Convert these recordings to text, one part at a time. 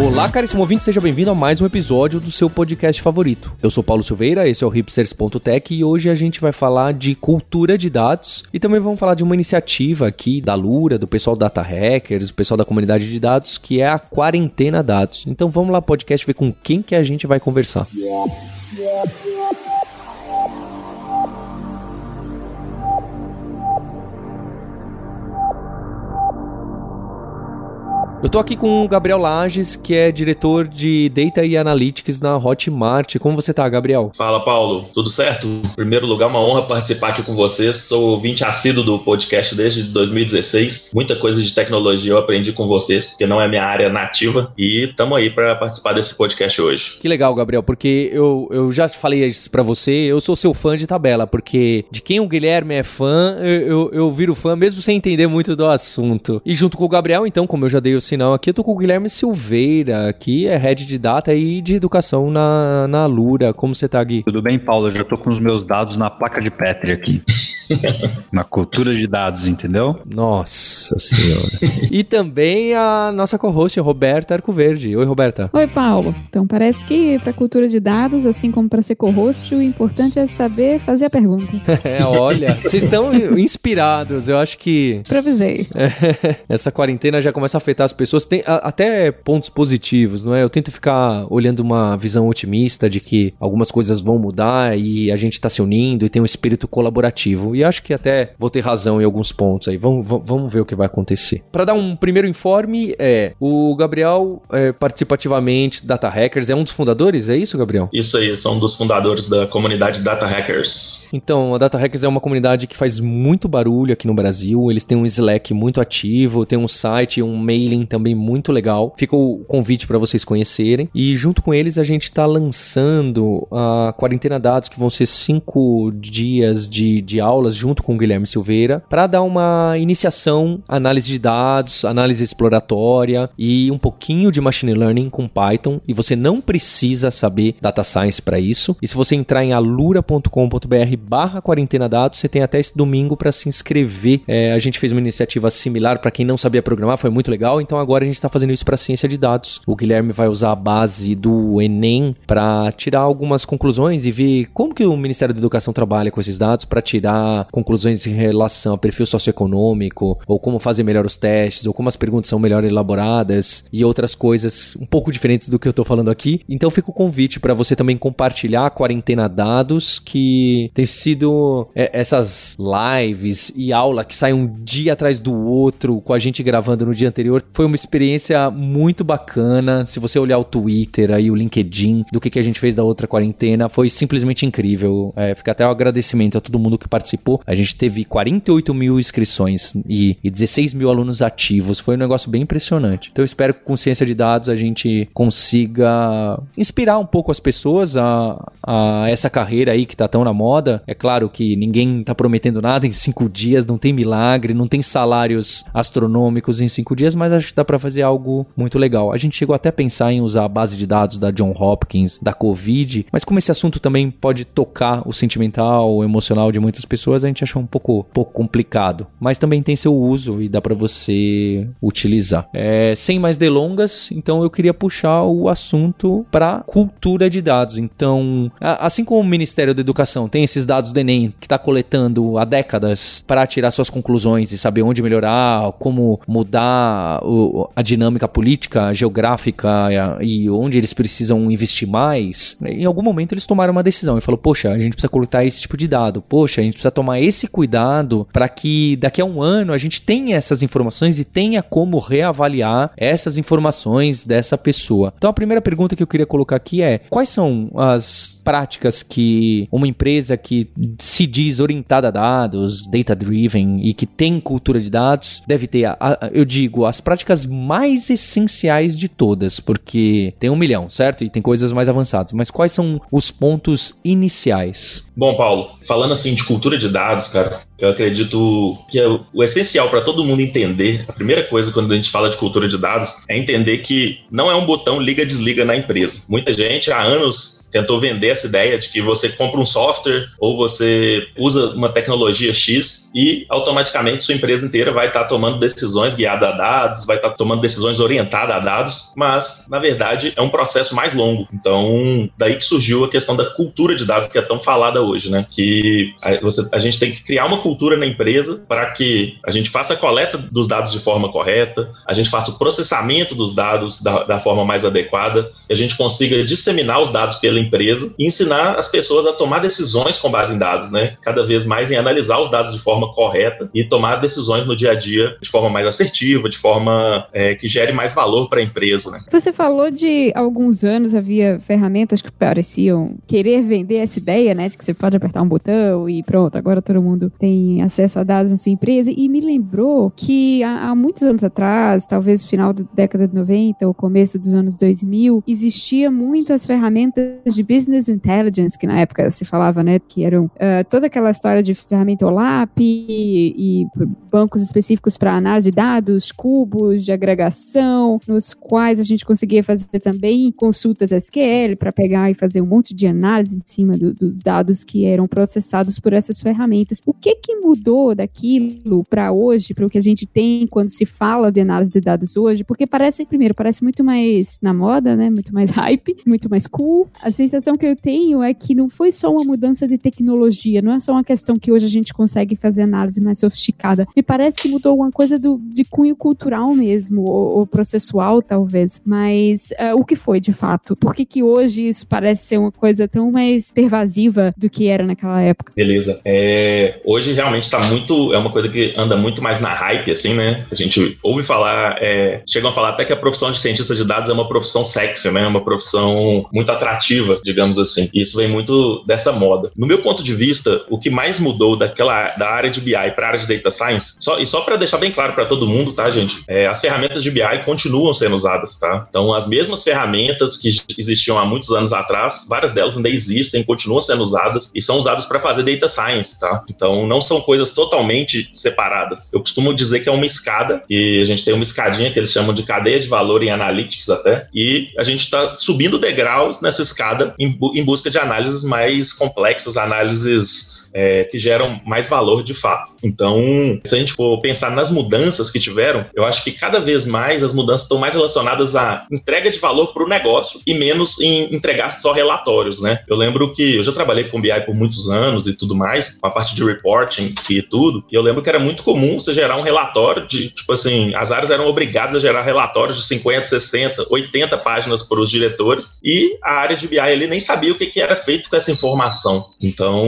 Olá, caríssimo ouvinte, seja bem-vindo a mais um episódio do seu podcast favorito. Eu sou Paulo Silveira, esse é o hipsters.tech e hoje a gente vai falar de cultura de dados e também vamos falar de uma iniciativa aqui da Lura, do pessoal Data Hackers, do pessoal da comunidade de dados, que é a Quarentena Dados. Então vamos lá, podcast, ver com quem que a gente vai conversar. Eu tô aqui com o Gabriel Lages, que é diretor de Data e Analytics na Hotmart. Como você tá, Gabriel? Fala, Paulo. Tudo certo? Em primeiro lugar, uma honra participar aqui com vocês. Sou ouvinte assíduo do podcast desde 2016. Muita coisa de tecnologia eu aprendi com vocês, porque não é minha área nativa. E estamos aí para participar desse podcast hoje. Que legal, Gabriel, porque eu, eu já falei isso para você. Eu sou seu fã de tabela, porque de quem o Guilherme é fã, eu, eu, eu viro fã mesmo sem entender muito do assunto. E junto com o Gabriel, então, como eu já dei o sinal aqui, eu tô com o Guilherme Silveira, que é head de data e de educação na, na Lura. Como você tá, Gui? Tudo bem, Paulo? Eu já tô com os meus dados na placa de Petri aqui. na cultura de dados, entendeu? Nossa senhora. e também a nossa co-host, Roberta Arcoverde. Oi, Roberta. Oi, Paulo. Então, parece que para cultura de dados, assim como para ser co-host, o importante é saber fazer a pergunta. é, olha, vocês estão inspirados. Eu acho que. Previsei. Essa quarentena já começa a afetar as pessoas. Tem a, até pontos positivos, não é? Eu tento ficar olhando uma visão otimista de que algumas coisas vão mudar e a gente tá se unindo e tem um espírito colaborativo. E acho que até vou ter razão em alguns pontos aí. Vamos, vamos ver o que vai acontecer. Para dar um primeiro informe, é o Gabriel é, participativamente Data Hackers é um dos fundadores, é isso, Gabriel? Isso aí, sou um dos fundadores da comunidade Data Hackers. Então, a Data Hackers é uma comunidade que faz muito barulho aqui no Brasil. Eles têm um Slack muito ativo, tem um site, um mailing também muito legal. Fica o convite para vocês conhecerem. E junto com eles a gente está lançando a quarentena dados que vão ser cinco dias de, de aulas junto com o Guilherme Silveira para dar uma iniciação, análise de dados, análise exploratória e um pouquinho de machine learning com Python. E você não precisa saber data science para isso. E se você entrar em alura.com.br barra quarentena dados, você tem até esse domingo para se inscrever. É, a gente fez uma iniciativa similar para quem não sabia programar, foi muito legal. Então agora a gente está fazendo isso para ciência de dados. O Guilherme vai usar a base do Enem para tirar algumas conclusões e ver como que o Ministério da Educação trabalha com esses dados para tirar conclusões em relação a perfil socioeconômico, ou como fazer melhor os testes, ou como as perguntas são melhor elaboradas e outras coisas um pouco diferentes do que eu estou falando aqui. Então fica o convite para você também compartilhar a quarentena dados que tem sido é, essas lives e aula que saem um dia atrás do outro com a gente gravando no dia anterior. Foi uma experiência muito bacana. Se você olhar o Twitter aí, o LinkedIn, do que, que a gente fez da outra quarentena, foi simplesmente incrível. É, fica até o um agradecimento a todo mundo que participou. A gente teve 48 mil inscrições e, e 16 mil alunos ativos. Foi um negócio bem impressionante. Então eu espero que com ciência de dados a gente consiga inspirar um pouco as pessoas a, a essa carreira aí que tá tão na moda. É claro que ninguém tá prometendo nada em cinco dias, não tem milagre, não tem salários astronômicos em cinco dias, mas acho que dá para fazer algo muito legal. A gente chegou até a pensar em usar a base de dados da John Hopkins, da Covid, mas como esse assunto também pode tocar o sentimental, o emocional de muitas pessoas, a gente achou um pouco, pouco complicado. Mas também tem seu uso e dá para você utilizar. É, sem mais delongas, então eu queria puxar o assunto para cultura de dados. Então, assim como o Ministério da Educação tem esses dados do Enem que está coletando há décadas para tirar suas conclusões e saber onde melhorar, como mudar o, a dinâmica política, geográfica e onde eles precisam investir mais, em algum momento eles tomaram uma decisão e falou: Poxa, a gente precisa coletar esse tipo de dado, poxa, a gente precisa tomar esse cuidado para que daqui a um ano a gente tenha essas informações e tenha como reavaliar essas informações dessa pessoa. Então a primeira pergunta que eu queria colocar aqui é: quais são as práticas que uma empresa que se diz orientada a dados, data driven e que tem cultura de dados deve ter? Eu digo, as práticas mais essenciais de todas, porque tem um milhão, certo? E tem coisas mais avançadas, mas quais são os pontos iniciais? Bom, Paulo, falando assim de cultura de dados, cara, Eu acredito que é o, o essencial para todo mundo entender, a primeira coisa quando a gente fala de cultura de dados, é entender que não é um botão liga-desliga na empresa. Muita gente há anos tentou vender essa ideia de que você compra um software ou você usa uma tecnologia X e automaticamente sua empresa inteira vai estar tomando decisões guiadas a dados, vai estar tomando decisões orientadas a dados, mas na verdade é um processo mais longo. Então, daí que surgiu a questão da cultura de dados que é tão falada hoje, né? Que a, você, a gente tem que criar uma cultura na empresa para que a gente faça a coleta dos dados de forma correta, a gente faça o processamento dos dados da, da forma mais adequada, a gente consiga disseminar os dados pela empresa e ensinar as pessoas a tomar decisões com base em dados, né? Cada vez mais em analisar os dados de forma correta e tomar decisões no dia a dia de forma mais assertiva, de forma é, que gere mais valor para a empresa, né? Você falou de alguns anos havia ferramentas que pareciam querer vender essa ideia, né? De que você pode apertar um botão e pronto, agora todo mundo tem acesso a dados na sua empresa. E me lembrou que há, há muitos anos atrás, talvez final da década de 90 ou começo dos anos 2000, existia muito as ferramentas de business intelligence, que na época se falava, né, que eram uh, toda aquela história de ferramenta OLAP e, e bancos específicos para análise de dados, cubos de agregação, nos quais a gente conseguia fazer também consultas SQL para pegar e fazer um monte de análise em cima do, dos dados que eram processados por essas ferramentas. O que que mudou daquilo para hoje, para o que a gente tem quando se fala de análise de dados hoje? Porque parece, primeiro, parece muito mais na moda, né, muito mais hype, muito mais cool. A sensação que eu tenho é que não foi só uma mudança de tecnologia, não é só uma questão que hoje a gente consegue fazer análise mais sofisticada. Me parece que mudou alguma coisa do, de cunho cultural mesmo, ou, ou processual, talvez. Mas uh, o que foi, de fato? Por que, que hoje isso parece ser uma coisa tão mais pervasiva do que era naquela época? Beleza. É, hoje realmente está muito. É uma coisa que anda muito mais na hype, assim, né? A gente ouve falar. É, chegam a falar até que a profissão de cientista de dados é uma profissão sexy, né? Uma profissão muito atrativa, digamos assim. E isso vem muito dessa moda. No meu ponto de vista, o que mais mudou daquela da área de BI para a área de data science, só, e só para deixar bem claro para todo mundo, tá, gente? É, as ferramentas de BI continuam sendo usadas, tá? Então, as mesmas ferramentas que existiam há muitos anos atrás, várias delas ainda existem, continuam sendo usadas e são usadas para fazer data science, tá? Então, não são coisas totalmente separadas. Eu costumo dizer que é uma escada, que a gente tem uma escadinha que eles chamam de cadeia de valor em analytics até, e a gente está subindo degraus nessa escada em, em busca de análises mais complexas, análises é, que geram mais valor de fato. Então, se a gente for pensar nas mudanças que tiveram, eu acho que cada vez mais as mudanças estão mais relacionadas à entrega de valor para o negócio e menos em entregar só relatórios, né? Eu lembro que eu já trabalhei com BI por muitos anos e tudo mais, com a parte de reporting e tudo, e eu lembro que era muito comum você gerar um relatório de, tipo assim, as áreas eram obrigadas a gerar relatórios de 50, 60, 80 páginas para os diretores e a área de BI ali nem sabia o que, que era feito com essa informação. Então,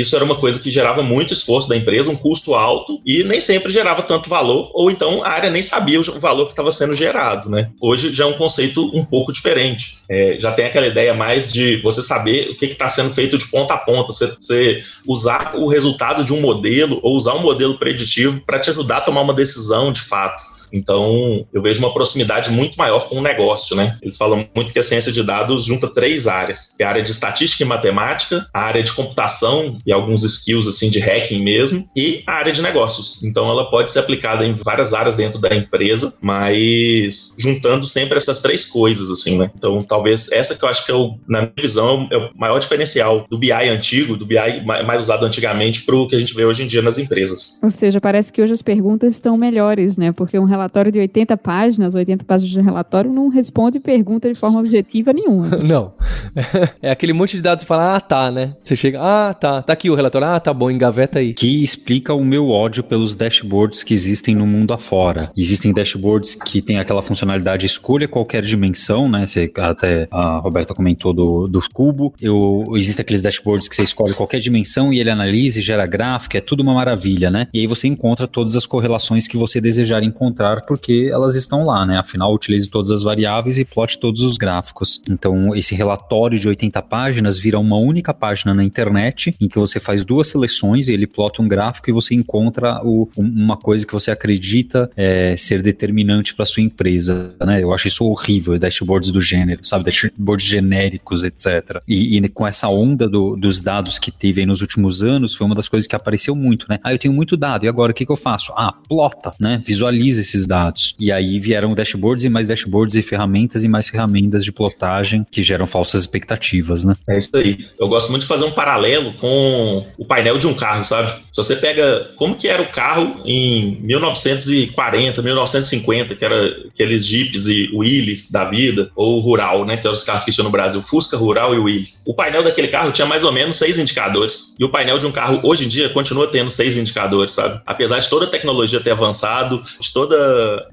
isso era uma coisa que gerava muito esforço da empresa, um custo alto e nem sempre gerava tanto valor, ou então a área nem sabia o valor que estava sendo gerado, né? Hoje já é um conceito um pouco diferente. É, já tem aquela ideia mais de você saber o que está sendo feito de ponta a ponta, você, você usar o resultado de um modelo ou usar um modelo preditivo para te ajudar a tomar uma decisão de fato. Então, eu vejo uma proximidade muito maior com o negócio, né? Eles falam muito que a ciência de dados junta três áreas: é a área de estatística e matemática, a área de computação e alguns skills assim de hacking mesmo, e a área de negócios. Então, ela pode ser aplicada em várias áreas dentro da empresa, mas juntando sempre essas três coisas, assim, né? Então, talvez essa que eu acho que é o, na minha visão, é o maior diferencial do BI antigo, do BI mais usado antigamente, para o que a gente vê hoje em dia nas empresas. Ou seja, parece que hoje as perguntas estão melhores, né? Porque um relatório de 80 páginas, 80 páginas de relatório, não responde pergunta de forma objetiva nenhuma. não. É aquele monte de dados e fala, ah, tá, né? Você chega, ah, tá, tá aqui o relatório, ah, tá bom, engaveta aí. Que explica o meu ódio pelos dashboards que existem no mundo afora. Existem dashboards que tem aquela funcionalidade escolha qualquer dimensão, né? Você, até a Roberta comentou do, do cubo. Eu, existem aqueles dashboards que você escolhe qualquer dimensão e ele analisa e gera gráfico, é tudo uma maravilha, né? E aí você encontra todas as correlações que você desejar encontrar porque elas estão lá, né? Afinal, utilize todas as variáveis e plote todos os gráficos. Então, esse relatório de 80 páginas vira uma única página na internet em que você faz duas seleções e ele plota um gráfico e você encontra o, uma coisa que você acredita é, ser determinante para sua empresa, né? Eu acho isso horrível, dashboards do gênero, sabe? Dashboards genéricos, etc. E, e com essa onda do, dos dados que teve nos últimos anos, foi uma das coisas que apareceu muito, né? Ah, eu tenho muito dado, e agora o que, que eu faço? Ah, plota, né? Visualiza esses dados. E aí vieram dashboards e mais dashboards e ferramentas e mais ferramentas de plotagem que geram falsas expectativas, né? É isso aí. Eu gosto muito de fazer um paralelo com o painel de um carro, sabe? Se você pega como que era o carro em 1940, 1950, que era aqueles Jeeps e Willys da vida, ou Rural, né? Que eram os carros que tinham no Brasil, Fusca, Rural e Willys. O painel daquele carro tinha mais ou menos seis indicadores. E o painel de um carro hoje em dia continua tendo seis indicadores, sabe? Apesar de toda a tecnologia ter avançado, de toda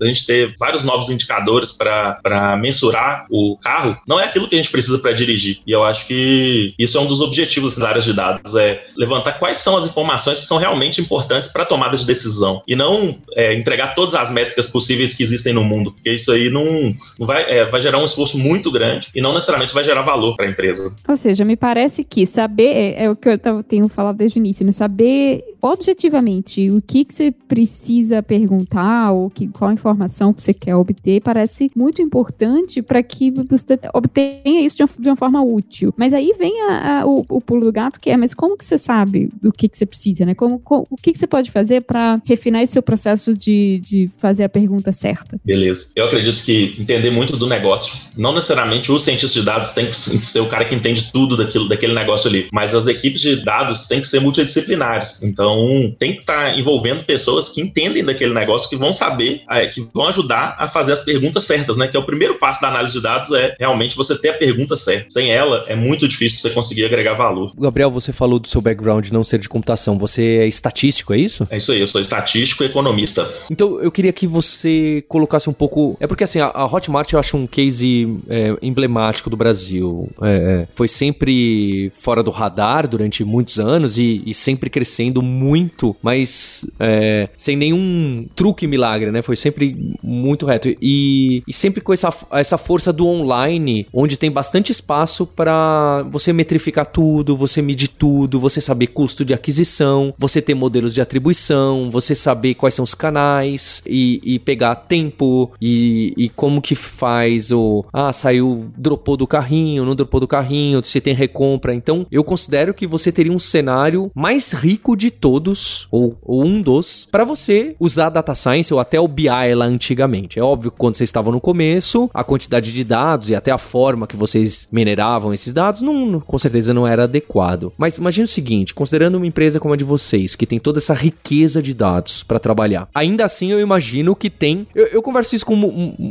a gente ter vários novos indicadores para mensurar o carro, não é aquilo que a gente precisa para dirigir. E eu acho que isso é um dos objetivos das áreas de dados, é levantar quais são as informações que são realmente importantes para a tomada de decisão e não é, entregar todas as métricas possíveis que existem no mundo, porque isso aí não, não vai, é, vai gerar um esforço muito grande e não necessariamente vai gerar valor para a empresa. Ou seja, me parece que saber é, é o que eu tenho falado desde o início, né? Saber objetivamente o que, que você precisa perguntar ou que, qual informação que você quer obter parece muito importante para que você obtenha isso de uma, de uma, forma útil. Mas aí vem a, a, o, o, pulo do gato que é, mas como que você sabe do que, que você precisa, né? Como, como o que, que você pode fazer para refinar esse seu processo de, de fazer a pergunta certa? Beleza. Eu acredito que entender muito do negócio, não necessariamente o cientista de dados tem que ser o cara que entende tudo daquilo, daquele negócio ali, mas as equipes de dados têm que ser multidisciplinares. Então, tem que estar tá envolvendo pessoas que entendem daquele negócio, que vão saber, é, que vão ajudar a fazer as perguntas certas, né? Que é o primeiro passo da análise de dados é realmente você ter a pergunta certa. Sem ela, é muito difícil você conseguir agregar valor. Gabriel, você falou do seu background não ser de computação. Você é estatístico, é isso? É isso aí, eu sou estatístico e economista. Então, eu queria que você colocasse um pouco. É porque assim, a, Hotmart eu acho um case é, emblemático do Brasil. É, é, foi sempre fora do radar durante muitos anos e, e sempre crescendo muito, mas é, sem nenhum truque milagre, né? Foi sempre muito reto. E, e sempre com essa, essa força do online, onde tem bastante espaço para você metrificar tudo, você medir tudo, você saber custo de aquisição, você ter modelos de atribuição, você saber quais são os canais e, e pegar tempo e, e como que faz o. Ah, saiu, dropou do carrinho, não dropou do carrinho, se tem recompra. Então, eu considero que você teria um cenário mais rico de todos, ou, ou um dos, para você usar data science ou até o BI lá antigamente. É óbvio que quando vocês estavam no começo, a quantidade de dados e até a forma que vocês mineravam esses dados, não, com certeza não era adequado. Mas imagine o seguinte, considerando uma empresa como a de vocês, que tem toda essa riqueza de dados para trabalhar, ainda assim eu imagino que tem. Eu, eu converso isso com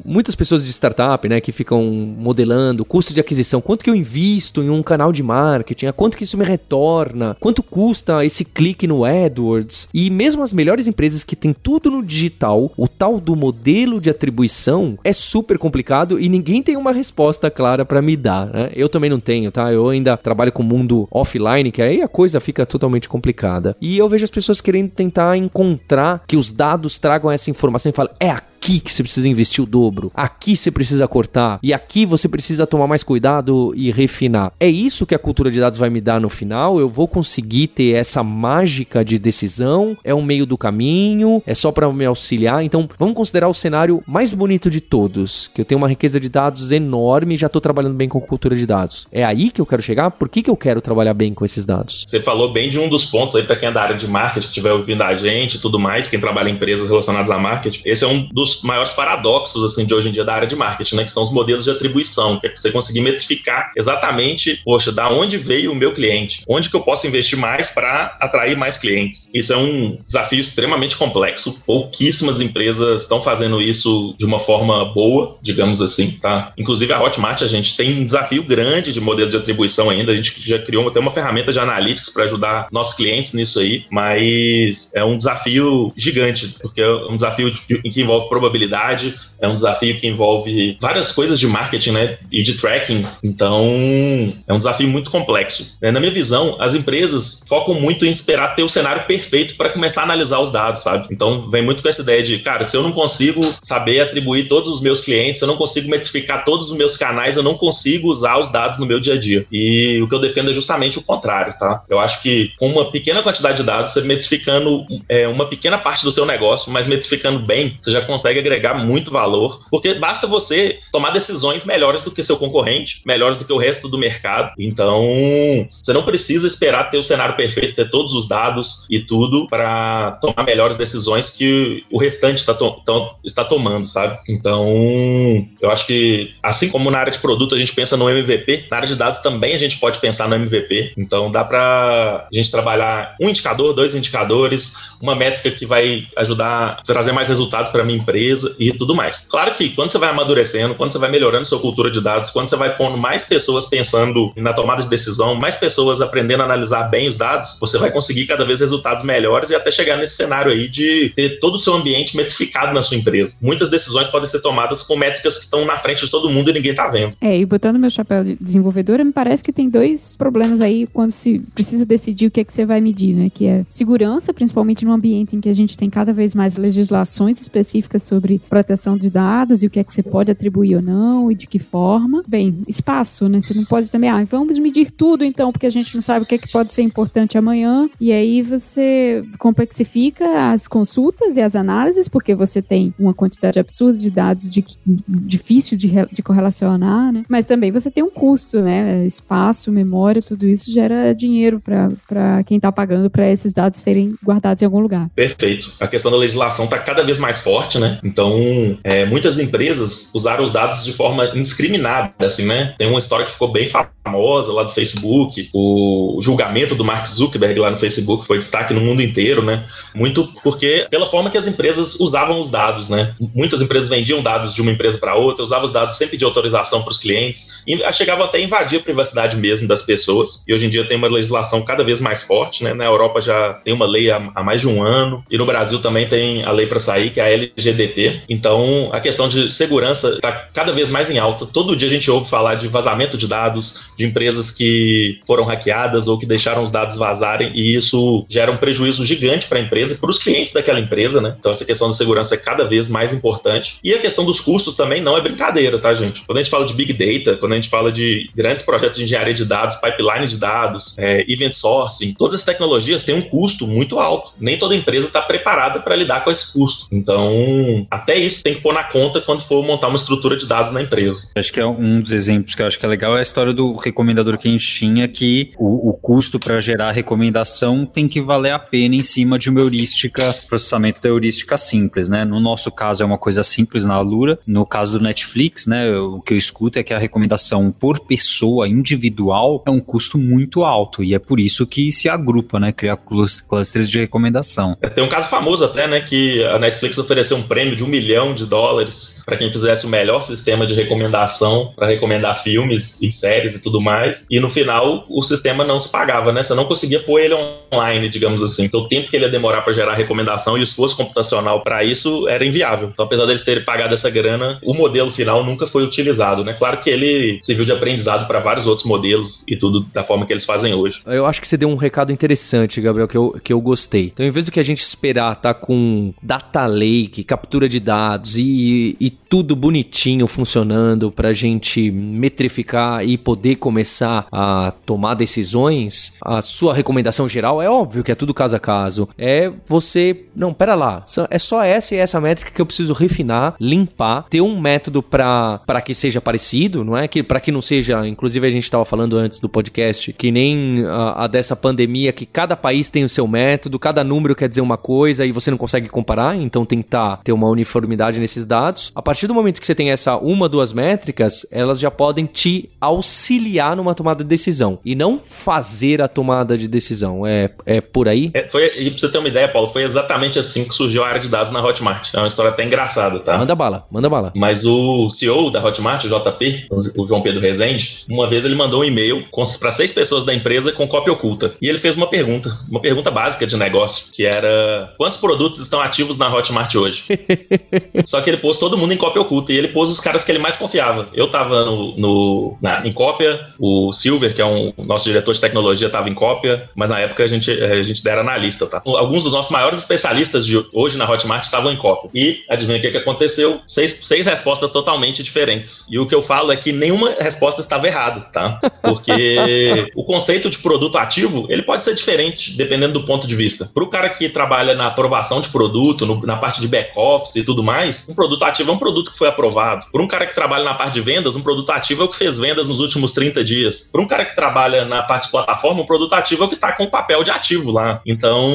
muitas pessoas de startup, né, que ficam modelando custo de aquisição, quanto que eu invisto em um canal de marketing, quanto que isso me retorna, quanto custa esse clique no AdWords. E mesmo as melhores empresas que têm tudo no digital, o tal do modelo de atribuição é super complicado e ninguém tem uma resposta clara para me dar, né? Eu também não tenho, tá? Eu ainda trabalho com o mundo offline, que aí a coisa fica totalmente complicada. E eu vejo as pessoas querendo tentar encontrar que os dados tragam essa informação e falam, é aqui aqui que você precisa investir o dobro, aqui você precisa cortar e aqui você precisa tomar mais cuidado e refinar. É isso que a cultura de dados vai me dar no final? Eu vou conseguir ter essa mágica de decisão? É um meio do caminho? É só para me auxiliar? Então, vamos considerar o cenário mais bonito de todos, que eu tenho uma riqueza de dados enorme e já estou trabalhando bem com cultura de dados. É aí que eu quero chegar? Por que, que eu quero trabalhar bem com esses dados? Você falou bem de um dos pontos aí para quem é da área de marketing, que estiver ouvindo a gente e tudo mais, quem trabalha em empresas relacionadas a marketing. Esse é um dos maiores paradoxos assim de hoje em dia da área de marketing, né, que são os modelos de atribuição, que é você conseguir metrificar exatamente, poxa, da onde veio o meu cliente, onde que eu posso investir mais para atrair mais clientes. Isso é um desafio extremamente complexo. Pouquíssimas empresas estão fazendo isso de uma forma boa, digamos assim, tá? Inclusive a Hotmart a gente tem um desafio grande de modelo de atribuição ainda. A gente já criou até uma ferramenta de analytics para ajudar nossos clientes nisso aí, mas é um desafio gigante, porque é um desafio que envolve probabilidade é um desafio que envolve várias coisas de marketing né, e de tracking, então é um desafio muito complexo. Na minha visão, as empresas focam muito em esperar ter o cenário perfeito para começar a analisar os dados, sabe? Então vem muito com essa ideia de, cara, se eu não consigo saber atribuir todos os meus clientes, eu não consigo metrificar todos os meus canais, eu não consigo usar os dados no meu dia a dia. E o que eu defendo é justamente o contrário, tá? Eu acho que com uma pequena quantidade de dados, você metrificando é, uma pequena parte do seu negócio, mas metrificando bem, você já consegue agregar muito valor, porque basta você tomar decisões melhores do que seu concorrente, melhores do que o resto do mercado. Então, você não precisa esperar ter o cenário perfeito, ter todos os dados e tudo para tomar melhores decisões que o restante tá to está tomando, sabe? Então, eu acho que assim como na área de produto a gente pensa no MVP, na área de dados também a gente pode pensar no MVP. Então, dá para a gente trabalhar um indicador, dois indicadores, uma métrica que vai ajudar a trazer mais resultados para minha empresa e tudo mais. Claro que quando você vai amadurecendo, quando você vai melhorando sua cultura de dados, quando você vai pondo mais pessoas pensando na tomada de decisão, mais pessoas aprendendo a analisar bem os dados, você vai conseguir cada vez resultados melhores e até chegar nesse cenário aí de ter todo o seu ambiente metrificado na sua empresa. Muitas decisões podem ser tomadas com métricas que estão na frente de todo mundo e ninguém está vendo. É, e botando meu chapéu de desenvolvedora, me parece que tem dois problemas aí quando se precisa decidir o que é que você vai medir, né? Que é segurança, principalmente no ambiente em que a gente tem cada vez mais legislações específicas sobre proteção de dados e o que é que você pode atribuir ou não e de que forma. Bem, espaço, né? Você não pode também, ah, vamos medir tudo então, porque a gente não sabe o que é que pode ser importante amanhã. E aí você complexifica as consultas e as análises, porque você tem uma quantidade absurda de dados de, difícil de, de correlacionar, né? Mas também você tem um custo, né? Espaço, memória, tudo isso gera dinheiro para quem está pagando para esses dados serem guardados em algum lugar. Perfeito. A questão da legislação está cada vez mais forte, né? Então, é, muitas empresas usaram os dados de forma indiscriminada, assim, né? Tem uma história que ficou bem famosa lá do Facebook, o julgamento do Mark Zuckerberg lá no Facebook foi destaque no mundo inteiro, né? Muito porque pela forma que as empresas usavam os dados, né? Muitas empresas vendiam dados de uma empresa para outra, usavam os dados sempre de autorização para os clientes e chegavam até a invadir a privacidade mesmo das pessoas. E hoje em dia tem uma legislação cada vez mais forte, né? Na Europa já tem uma lei há, há mais de um ano e no Brasil também tem a lei para sair, que é a LGDP. Então a questão de segurança está cada vez mais em alta. Todo dia a gente ouve falar de vazamento de dados, de empresas que foram hackeadas ou que deixaram os dados vazarem e isso gera um prejuízo gigante para a empresa e para os clientes daquela empresa, né? Então essa questão da segurança é cada vez mais importante. E a questão dos custos também não é brincadeira, tá, gente? Quando a gente fala de Big Data, quando a gente fala de grandes projetos de engenharia de dados, pipeline de dados, é, event sourcing, todas as tecnologias têm um custo muito alto. Nem toda empresa está preparada para lidar com esse custo. Então, até isso tem que pôr na conta quando for montar uma estrutura de dados na empresa. Acho que é um dos exemplos que eu acho que é legal é a história do recomendador que a gente tinha, que o, o custo para gerar recomendação tem que valer a pena em cima de uma heurística, processamento da heurística simples, né? No nosso caso é uma coisa simples na Alura. No caso do Netflix, né, o que eu escuto é que a recomendação por pessoa individual é um custo muito alto e é por isso que se agrupa, né, criar clusters de recomendação. É, tem um caso famoso até, né, que a Netflix ofereceu um prêmio de um milhão de dólares para quem fizesse o melhor sistema de recomendação para recomendar filmes e séries e tudo mais. E no final o sistema não se pagava, né? Você não conseguia pôr ele online, digamos assim. Então o tempo que ele ia demorar para gerar recomendação e o esforço computacional para isso era inviável. Então apesar deles terem pagado essa grana, o modelo final nunca foi utilizado, né? Claro que ele serviu de aprendizado para vários outros modelos e tudo da forma que eles fazem hoje. Eu acho que você deu um recado interessante, Gabriel, que eu, que eu gostei. Então, em vez do que a gente esperar tá com data lake, captura de dados e, e tudo bonitinho funcionando para a gente metrificar e poder começar a tomar decisões, a sua recomendação geral é óbvio que é tudo caso a caso. É você, não, pera lá, é só essa e essa métrica que eu preciso refinar, limpar, ter um método para que seja parecido, não é? Que para que não seja, inclusive a gente estava falando antes do podcast, que nem a, a dessa pandemia que cada país tem o seu método, cada número quer dizer uma coisa e você não consegue comparar, então tentar ter uma uniformidade nesses dados. A partir do momento que você tem essa uma, duas métricas, elas já podem te auxiliar auxiliar numa tomada de decisão e não fazer a tomada de decisão. É, é por aí? É, foi, e pra você ter uma ideia, Paulo, foi exatamente assim que surgiu a área de dados na Hotmart. É uma história até engraçada, tá? Manda bala, manda bala. Mas o CEO da Hotmart, o JP, o João Pedro Rezende, uma vez ele mandou um e-mail para seis pessoas da empresa com cópia oculta. E ele fez uma pergunta, uma pergunta básica de negócio, que era quantos produtos estão ativos na Hotmart hoje? Só que ele pôs todo mundo em cópia oculta e ele pôs os caras que ele mais confiava. Eu tava no, no na, em cópia, o Silver, que é um nosso diretor de tecnologia, tava em cópia, mas na época a gente, a gente era analista, tá? Alguns dos nossos maiores especialistas de hoje na Hotmart estavam em cópia. E adivinha o que, que aconteceu? Seis, seis respostas totalmente diferentes. E o que eu falo é que nenhuma resposta estava errada, tá? Porque o conceito de produto ativo, ele pode ser diferente dependendo do ponto de vista. Para o cara que trabalha na aprovação de produto, no, na parte de back-office e tudo mais, um produto ativo é um produto que foi aprovado. Para um cara que trabalha na parte de vendas, um produto ativo é o que fez vendas nos últimos 30 dias. Para um cara que trabalha na parte de plataforma, um produto ativo é o que está com o papel de ativo lá. Então,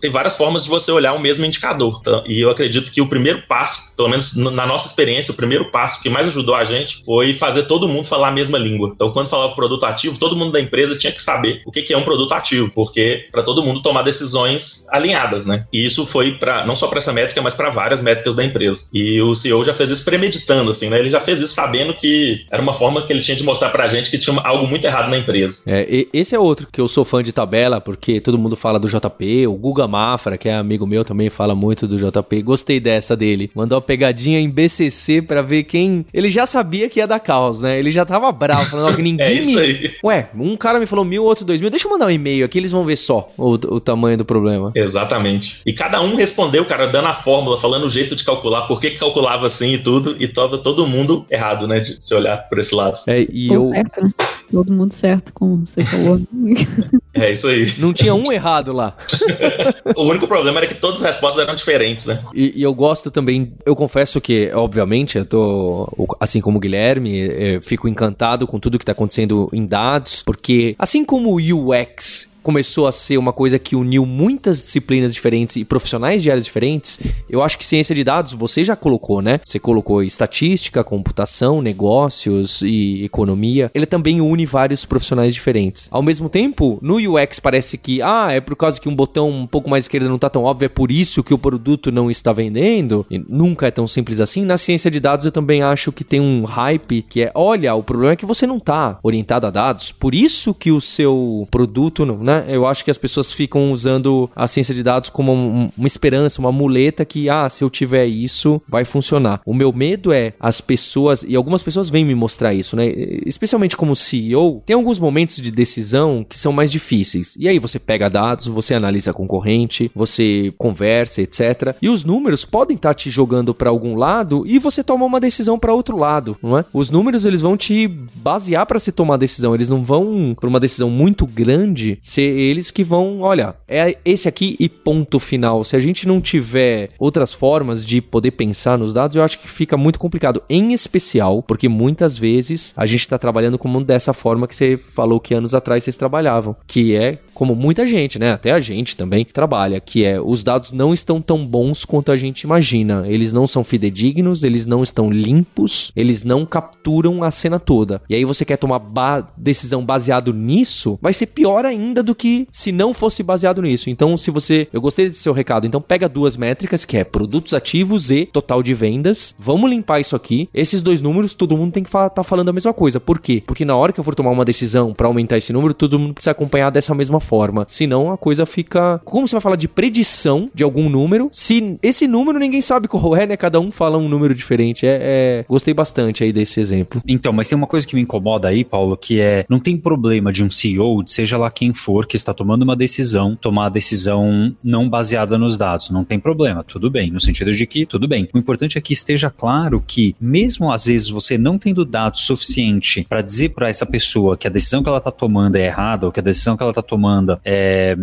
tem várias formas de você olhar o mesmo indicador. Tá? E eu acredito que o primeiro passo, pelo menos na nossa experiência, o primeiro passo que mais ajudou a gente foi fazer todo mundo falar a mesma língua. Então, quando falava produto ativo, todo mundo da empresa tinha que saber o que é um produto ativo, porque para todo mundo tomar decisões alinhadas, né? E isso foi para não só para essa métrica, mas para várias métricas da empresa. E o CEO já fez isso premeditando, assim, né? Ele já fez isso sabendo que era uma forma que ele tinha de mostrar pra gente que tinha algo muito errado na empresa. É, esse é outro que eu sou fã de tabela, porque todo mundo fala do JP, o Guga Mafra, que é amigo meu, também fala muito do JP. Gostei dessa dele. Mandou uma pegadinha em BCC para ver quem. Ele já sabia que ia dar caos, né? Ele já tava bravo, falando que ninguém. é isso aí. Ué, um cara me falou mil, outro dois mil. Deixa eu mandar um e-mail aqui, eles vão ver só o, o tamanho do problema. Exatamente. E cada um respondeu, cara, dando a fórmula, falando o jeito de calcular, por que, que calculava assim e tudo, e tava todo mundo errado, né? De se olhar por esse lado. É, e eu. Certo, né? Todo mundo certo, como você falou. é isso aí. Não tinha um errado lá. o único problema era que todas as respostas eram diferentes, né? E, e, eu gosto também, eu confesso que, obviamente, eu tô, assim como o Guilherme, fico encantado com tudo que tá acontecendo em dados, porque assim como o UX começou a ser uma coisa que uniu muitas disciplinas diferentes e profissionais de áreas diferentes, eu acho que ciência de dados você já colocou, né? Você colocou estatística, computação, negócios e economia. Ele também une vários profissionais diferentes. Ao mesmo tempo, no UX parece que, ah, é por causa que um botão um pouco mais esquerdo não tá tão óbvio, é por isso que o produto não está vendendo. E nunca é tão simples assim. Na ciência de dados eu também acho que tem um hype que é, olha, o problema é que você não tá orientado a dados, por isso que o seu produto não, né? Eu acho que as pessoas ficam usando a ciência de dados como um, uma esperança, uma muleta que, ah, se eu tiver isso, vai funcionar. O meu medo é as pessoas, e algumas pessoas vêm me mostrar isso, né? Especialmente como CEO, tem alguns momentos de decisão que são mais difíceis. E aí você pega dados, você analisa a concorrente, você conversa, etc. E os números podem estar tá te jogando para algum lado e você toma uma decisão para outro lado, não é? Os números eles vão te basear para se tomar decisão, eles não vão para uma decisão muito grande ser eles que vão, olha, é esse aqui e ponto final. Se a gente não tiver outras formas de poder pensar nos dados, eu acho que fica muito complicado. Em especial, porque muitas vezes a gente está trabalhando como dessa forma que você falou que anos atrás vocês trabalhavam, que é como muita gente, né? Até a gente também trabalha, que é os dados não estão tão bons quanto a gente imagina. Eles não são fidedignos, eles não estão limpos, eles não capturam a cena toda. E aí você quer tomar ba decisão baseado nisso, vai ser pior ainda do que se não fosse baseado nisso. Então, se você, eu gostei desse seu recado, então pega duas métricas que é produtos ativos e total de vendas. Vamos limpar isso aqui. Esses dois números, todo mundo tem que estar tá falando a mesma coisa. Por quê? Porque na hora que eu for tomar uma decisão para aumentar esse número, todo mundo precisa acompanhar dessa mesma forma. Senão a coisa fica. Como você vai falar de predição de algum número? Se esse número ninguém sabe qual é, né? Cada um fala um número diferente. É, é... Gostei bastante aí desse exemplo. Então, mas tem uma coisa que me incomoda aí, Paulo, que é não tem problema de um CEO, seja lá quem for, que está tomando uma decisão, tomar a decisão não baseada nos dados. Não tem problema, tudo bem. No sentido de que, tudo bem. O importante é que esteja claro que, mesmo às vezes você não tendo dados suficiente para dizer para essa pessoa que a decisão que ela está tomando é errada ou que a decisão que ela está tomando é,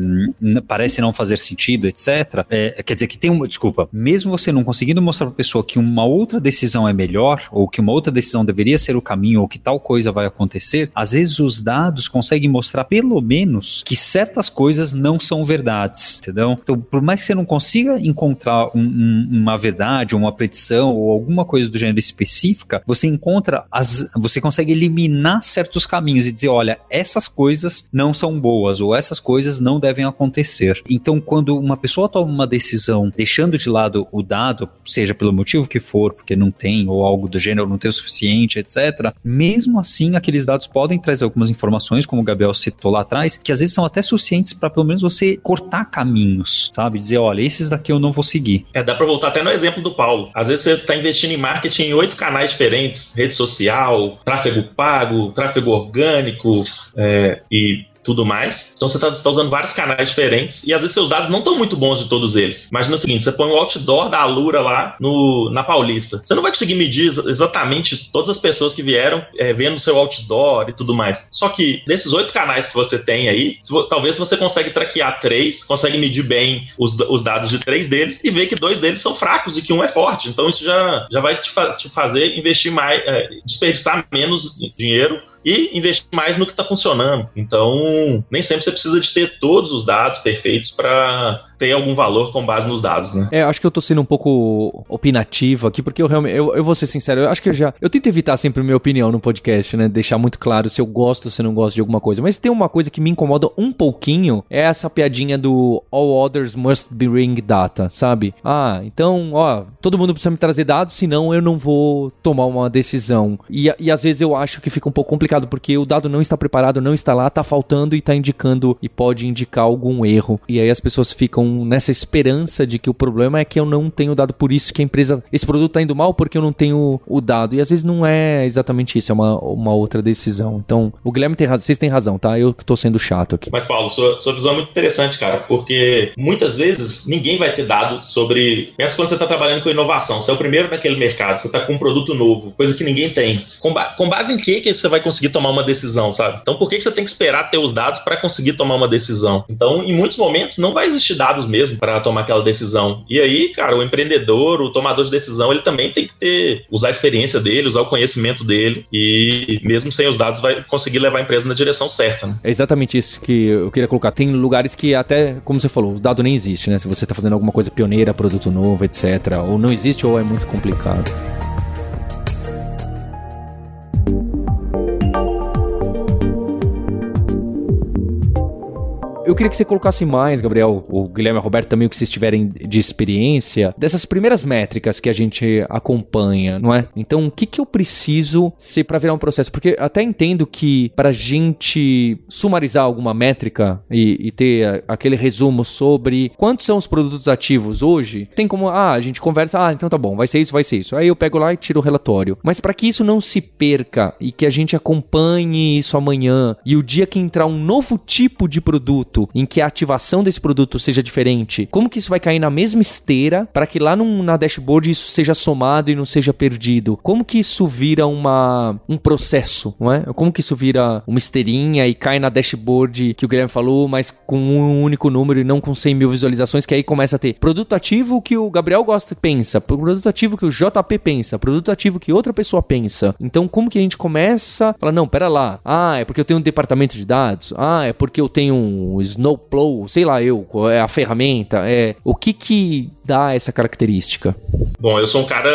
parece não fazer sentido, etc. É, quer dizer que tem uma. Desculpa, mesmo você não conseguindo mostrar para a pessoa que uma outra decisão é melhor, ou que uma outra decisão deveria ser o caminho, ou que tal coisa vai acontecer, às vezes os dados conseguem mostrar pelo menos que certas coisas não são verdades, entendeu? Então, por mais que você não consiga encontrar um, um, uma verdade, uma predição ou alguma coisa do gênero específica, você encontra as, você consegue eliminar certos caminhos e dizer, olha, essas coisas não são boas ou essas coisas não devem acontecer. Então, quando uma pessoa toma uma decisão deixando de lado o dado, seja pelo motivo que for, porque não tem ou algo do gênero, não tem o suficiente, etc. Mesmo assim, aqueles dados podem trazer algumas informações, como o Gabriel citou lá atrás, que às vezes são até suficientes para pelo menos você cortar caminhos, sabe? Dizer, olha, esses daqui eu não vou seguir. É, dá para voltar até no exemplo do Paulo. Às vezes você está investindo em marketing em oito canais diferentes: rede social, tráfego pago, tráfego orgânico é, e tudo mais. Então você está tá usando vários canais diferentes e às vezes seus dados não estão muito bons de todos eles. Imagina o seguinte: você põe o outdoor da Alura lá no, na Paulista. Você não vai conseguir medir exatamente todas as pessoas que vieram é, vendo o seu outdoor e tudo mais. Só que desses oito canais que você tem aí, talvez você consiga traquear três, consegue medir bem os, os dados de três deles e ver que dois deles são fracos e que um é forte. Então isso já, já vai te, fa te fazer investir mais, é, desperdiçar menos dinheiro e investir mais no que está funcionando. Então, nem sempre você precisa de ter todos os dados perfeitos para ter algum valor com base nos dados, né? É, acho que eu tô sendo um pouco opinativo aqui, porque eu realmente, eu, eu vou ser sincero, eu acho que eu já, eu tento evitar sempre minha opinião no podcast, né? Deixar muito claro se eu gosto ou se eu não gosto de alguma coisa. Mas tem uma coisa que me incomoda um pouquinho, é essa piadinha do all others must bring data, sabe? Ah, então, ó, todo mundo precisa me trazer dados, senão eu não vou tomar uma decisão. E, e às vezes eu acho que fica um pouco complicado, porque o dado não está preparado, não está lá, tá faltando e tá indicando, e pode indicar algum erro. E aí as pessoas ficam nessa esperança de que o problema é que eu não tenho dado por isso que a empresa. Esse produto tá indo mal porque eu não tenho o dado. E às vezes não é exatamente isso, é uma, uma outra decisão. Então, o Guilherme tem razão, vocês têm razão, tá? Eu que tô sendo chato aqui. Mas, Paulo, sua, sua visão é muito interessante, cara, porque muitas vezes ninguém vai ter dado sobre. Pensa quando você está trabalhando com inovação, você é o primeiro naquele mercado, você está com um produto novo, coisa que ninguém tem. Com, ba com base em que, que você vai conseguir tomar uma decisão, sabe? Então, por que, que você tem que esperar ter os dados para conseguir tomar uma decisão? Então, em muitos momentos, não vai existir dados dados mesmo para tomar aquela decisão. E aí, cara, o empreendedor, o tomador de decisão, ele também tem que ter, usar a experiência dele, usar o conhecimento dele e mesmo sem os dados vai conseguir levar a empresa na direção certa. Né? É exatamente isso que eu queria colocar. Tem lugares que até, como você falou, o dado nem existe, né? Se você está fazendo alguma coisa pioneira, produto novo, etc. Ou não existe ou é muito complicado. Eu queria que você colocasse mais, Gabriel, o Guilherme o Roberto também, o que vocês tiverem de experiência, dessas primeiras métricas que a gente acompanha, não é? Então, o que, que eu preciso ser para virar um processo? Porque até entendo que para gente sumarizar alguma métrica e, e ter aquele resumo sobre quantos são os produtos ativos hoje, tem como, ah, a gente conversa, ah, então tá bom, vai ser isso, vai ser isso. Aí eu pego lá e tiro o relatório. Mas para que isso não se perca e que a gente acompanhe isso amanhã e o dia que entrar um novo tipo de produto, produto, em que a ativação desse produto seja diferente, como que isso vai cair na mesma esteira para que lá num, na dashboard isso seja somado e não seja perdido? Como que isso vira uma, um processo, não é? Como que isso vira uma esteirinha e cai na dashboard que o Guilherme falou, mas com um único número e não com 100 mil visualizações, que aí começa a ter produto ativo que o Gabriel gosta pensa, produto ativo que o JP pensa, produto ativo que outra pessoa pensa. Então, como que a gente começa a falar, não, pera lá, ah, é porque eu tenho um departamento de dados, ah, é porque eu tenho um Snowplow, sei lá eu, é a ferramenta, é o que que dá essa característica? Bom, eu sou um cara,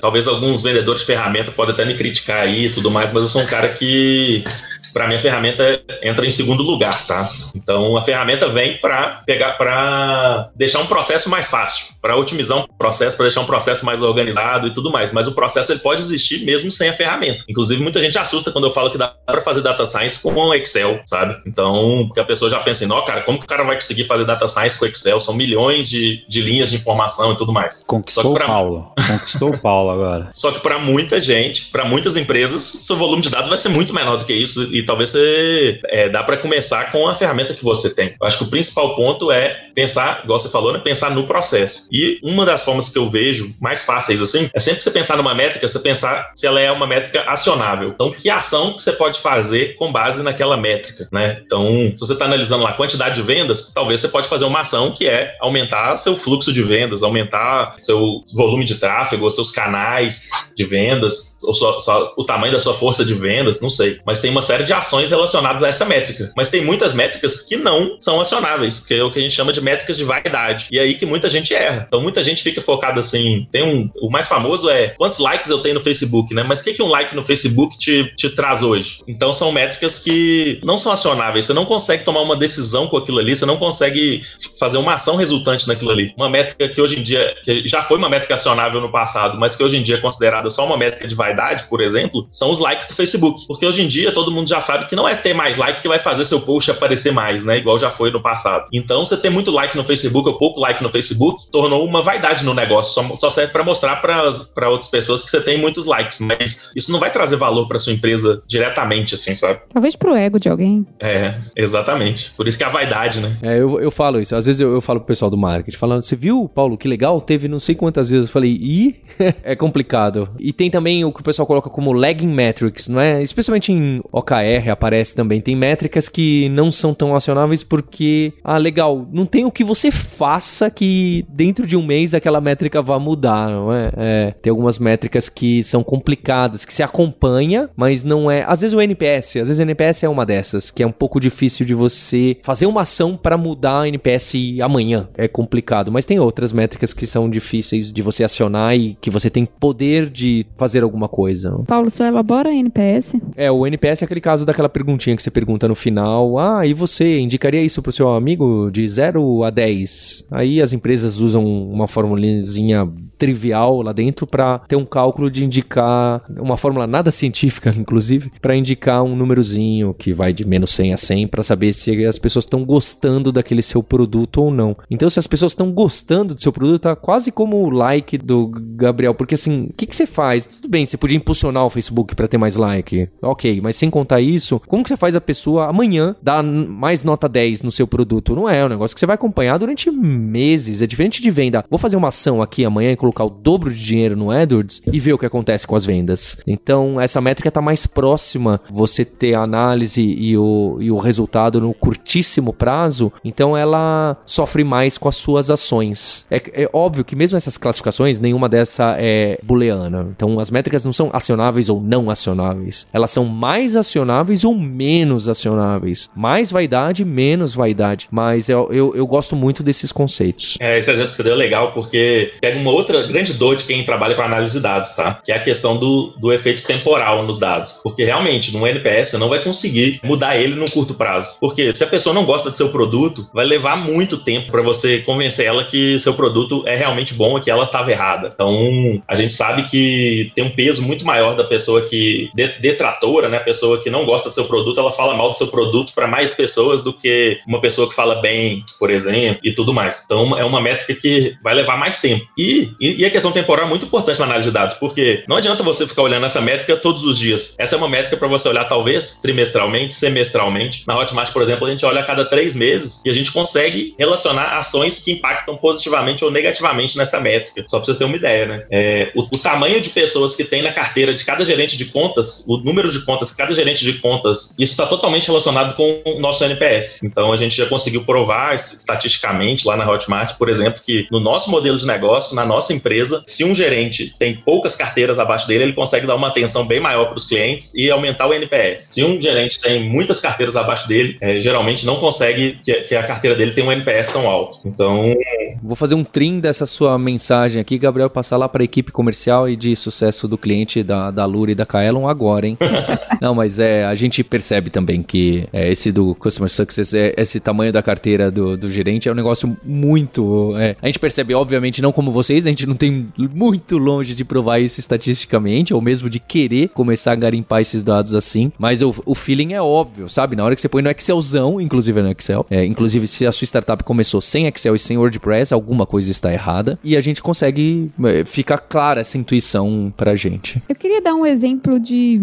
talvez alguns vendedores de ferramenta podem até me criticar aí e tudo mais, mas eu sou um cara que para mim a ferramenta entra em segundo lugar, tá? Então a ferramenta vem para pegar para deixar um processo mais fácil, para otimizar um processo, para deixar um processo mais organizado e tudo mais. Mas o processo ele pode existir mesmo sem a ferramenta. Inclusive muita gente assusta quando eu falo que dá para fazer data science com Excel, sabe? Então porque a pessoa já pensa, não, cara, como que o cara vai conseguir fazer data science com Excel? São milhões de, de linhas de informação e tudo mais. Conquistou pra... Paulo. Conquistou o Paulo agora. Só que para muita gente, para muitas empresas, seu volume de dados vai ser muito menor do que isso talvez você é, dá para começar com a ferramenta que você tem. Eu acho que o principal ponto é pensar, igual você falou, né, pensar no processo. E uma das formas que eu vejo mais fáceis assim é sempre você pensar numa métrica, você pensar se ela é uma métrica acionável. Então, que ação que você pode fazer com base naquela métrica, né? Então, se você está analisando lá a quantidade de vendas, talvez você pode fazer uma ação que é aumentar seu fluxo de vendas, aumentar seu volume de tráfego, ou seus canais de vendas, ou sua, o tamanho da sua força de vendas, não sei. Mas tem uma série de de ações relacionadas a essa métrica. Mas tem muitas métricas que não são acionáveis, que é o que a gente chama de métricas de vaidade. E é aí que muita gente erra. Então muita gente fica focada assim, tem um, o mais famoso é quantos likes eu tenho no Facebook, né? Mas o que, que um like no Facebook te, te traz hoje? Então são métricas que não são acionáveis, você não consegue tomar uma decisão com aquilo ali, você não consegue fazer uma ação resultante naquilo ali. Uma métrica que hoje em dia, que já foi uma métrica acionável no passado, mas que hoje em dia é considerada só uma métrica de vaidade, por exemplo, são os likes do Facebook. Porque hoje em dia todo mundo já sabe que não é ter mais like que vai fazer seu post aparecer mais, né? Igual já foi no passado. Então, você ter muito like no Facebook ou pouco like no Facebook tornou uma vaidade no negócio. Só, só serve para mostrar para outras pessoas que você tem muitos likes. Mas isso não vai trazer valor para sua empresa diretamente, assim, sabe? Talvez pro ego de alguém. É, exatamente. Por isso que é a vaidade, né? É, eu, eu falo isso. Às vezes eu, eu falo pro pessoal do marketing, falando, você viu, Paulo, que legal? Teve não sei quantas vezes. Eu falei, ih, é complicado. E tem também o que o pessoal coloca como lagging metrics, não é? Especialmente em OKR aparece também. Tem métricas que não são tão acionáveis porque, ah, legal, não tem o que você faça que dentro de um mês aquela métrica vá mudar, não é? é tem algumas métricas que são complicadas, que se acompanha, mas não é. Às vezes o NPS, às vezes o NPS é uma dessas, que é um pouco difícil de você fazer uma ação para mudar o NPS amanhã. É complicado, mas tem outras métricas que são difíceis de você acionar e que você tem poder de fazer alguma coisa. Paulo, só elabora NPS? É, o NPS é aquele caso daquela perguntinha que você pergunta no final: ah, e você indicaria isso pro seu amigo de 0 a 10? Aí as empresas usam uma formulazinha trivial lá dentro para ter um cálculo de indicar uma fórmula nada científica, inclusive, para indicar um númerozinho que vai de menos 100 a 100 para saber se as pessoas estão gostando daquele seu produto ou não. Então, se as pessoas estão gostando do seu produto, tá quase como o like do Gabriel, porque assim, o que, que você faz? Tudo bem, você podia impulsionar o Facebook para ter mais like, ok, mas sem contar isso, como que você faz a pessoa amanhã dar mais nota 10 no seu produto? Não é, é um negócio que você vai acompanhar durante meses, é diferente de venda. Vou fazer uma ação aqui amanhã e colocar o dobro de dinheiro no AdWords e ver o que acontece com as vendas. Então, essa métrica está mais próxima, você ter a análise e o, e o resultado no curtíssimo prazo, então ela sofre mais com as suas ações. É, é óbvio que mesmo essas classificações, nenhuma dessa é booleana. Então, as métricas não são acionáveis ou não acionáveis. Elas são mais acionáveis ou menos acionáveis. Mais vaidade, menos vaidade. Mas eu, eu, eu gosto muito desses conceitos. É, que você deu é legal, porque pega uma outra grande dor de quem trabalha com análise de dados, tá? Que é a questão do, do efeito temporal nos dados. Porque realmente, no NPS, você não vai conseguir mudar ele no curto prazo. Porque se a pessoa não gosta do seu produto, vai levar muito tempo para você convencer ela que seu produto é realmente bom e que ela estava errada. Então, a gente sabe que tem um peso muito maior da pessoa que detratora, né? A pessoa que não gosta do seu produto, ela fala mal do seu produto para mais pessoas do que uma pessoa que fala bem, por exemplo, e tudo mais. Então, é uma métrica que vai levar mais tempo. E, e, a questão temporal é muito importante na análise de dados, porque não adianta você ficar olhando essa métrica todos os dias. Essa é uma métrica para você olhar, talvez, trimestralmente, semestralmente. Na Hotmart, por exemplo, a gente olha a cada três meses e a gente consegue relacionar ações que impactam positivamente ou negativamente nessa métrica. Só para vocês terem uma ideia, né? É, o, o tamanho de pessoas que tem na carteira de cada gerente de contas, o número de contas que cada gerente de contas, isso está totalmente relacionado com o nosso NPS. Então, a gente já conseguiu provar estatisticamente lá na Hotmart, por exemplo, que no nosso modelo de negócio, na nossa empresa, se um gerente tem poucas carteiras abaixo dele, ele consegue dar uma atenção bem maior para os clientes e aumentar o NPS. Se um gerente tem muitas carteiras abaixo dele, é, geralmente não consegue que, que, a carteira dele tenha um NPS tão alto. Então. Vou fazer um trim dessa sua mensagem aqui, Gabriel, passar lá para a equipe comercial e de sucesso do cliente da, da Lura e da Kaelon agora, hein? não, mas é, a gente percebe também que é, esse do Customer Success, é, esse tamanho da carteira do, do gerente é um negócio muito. É, a gente percebe, obviamente, não como vocês, a gente não tem muito longe de provar isso estatisticamente, ou mesmo de querer começar a garimpar esses dados assim, mas o, o feeling é óbvio, sabe? Na hora que você põe no Excelzão, inclusive no Excel, é, inclusive se a sua startup começou sem Excel e sem WordPress, alguma coisa está errada, e a gente consegue é, ficar clara essa intuição pra gente. Eu queria dar um exemplo de,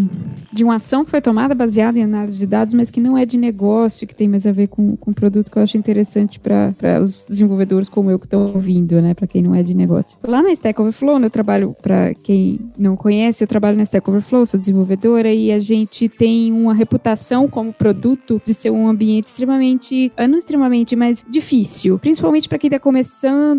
de uma ação que foi tomada baseada em análise de dados, mas que não é de negócio, que tem mais a ver com, com produto que eu acho interessante para os desenvolvedores como eu que estão ouvindo, né? Para quem não é de negócio. Lá na Stack Overflow, eu trabalho, para quem não conhece, eu trabalho na Stack Overflow, sou desenvolvedora e a gente tem uma reputação como produto de ser um ambiente extremamente, ah, não extremamente, mas difícil, principalmente para quem está começando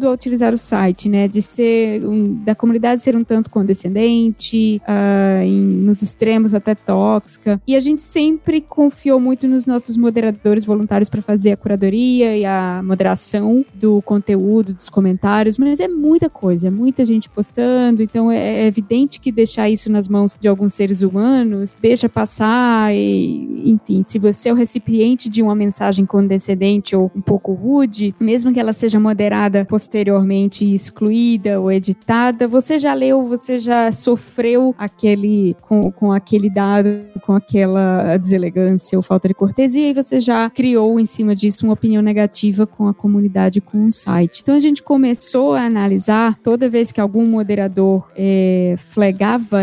a utilizar o site, né? De ser um, da comunidade ser um tanto condescendente, uh, em, nos extremos até tóxica. E a gente sempre confiou muito nos nossos moderadores voluntários para fazer a curadoria e a moderação do conteúdo, dos comentários, mas é muita coisa, é muita gente postando, então é, é evidente que deixar isso nas mãos de alguns seres humanos deixa passar e, enfim, se você é o recipiente de uma mensagem condescendente ou um pouco rude, mesmo que ela seja moderada posteriormente excluída ou editada, você já leu, você já sofreu aquele com, com aquele dado, com aquela deselegância ou falta de cortesia e você já criou em cima disso uma opinião negativa com a comunidade, com o site. Então a gente começou a analisar toda vez que algum moderador é,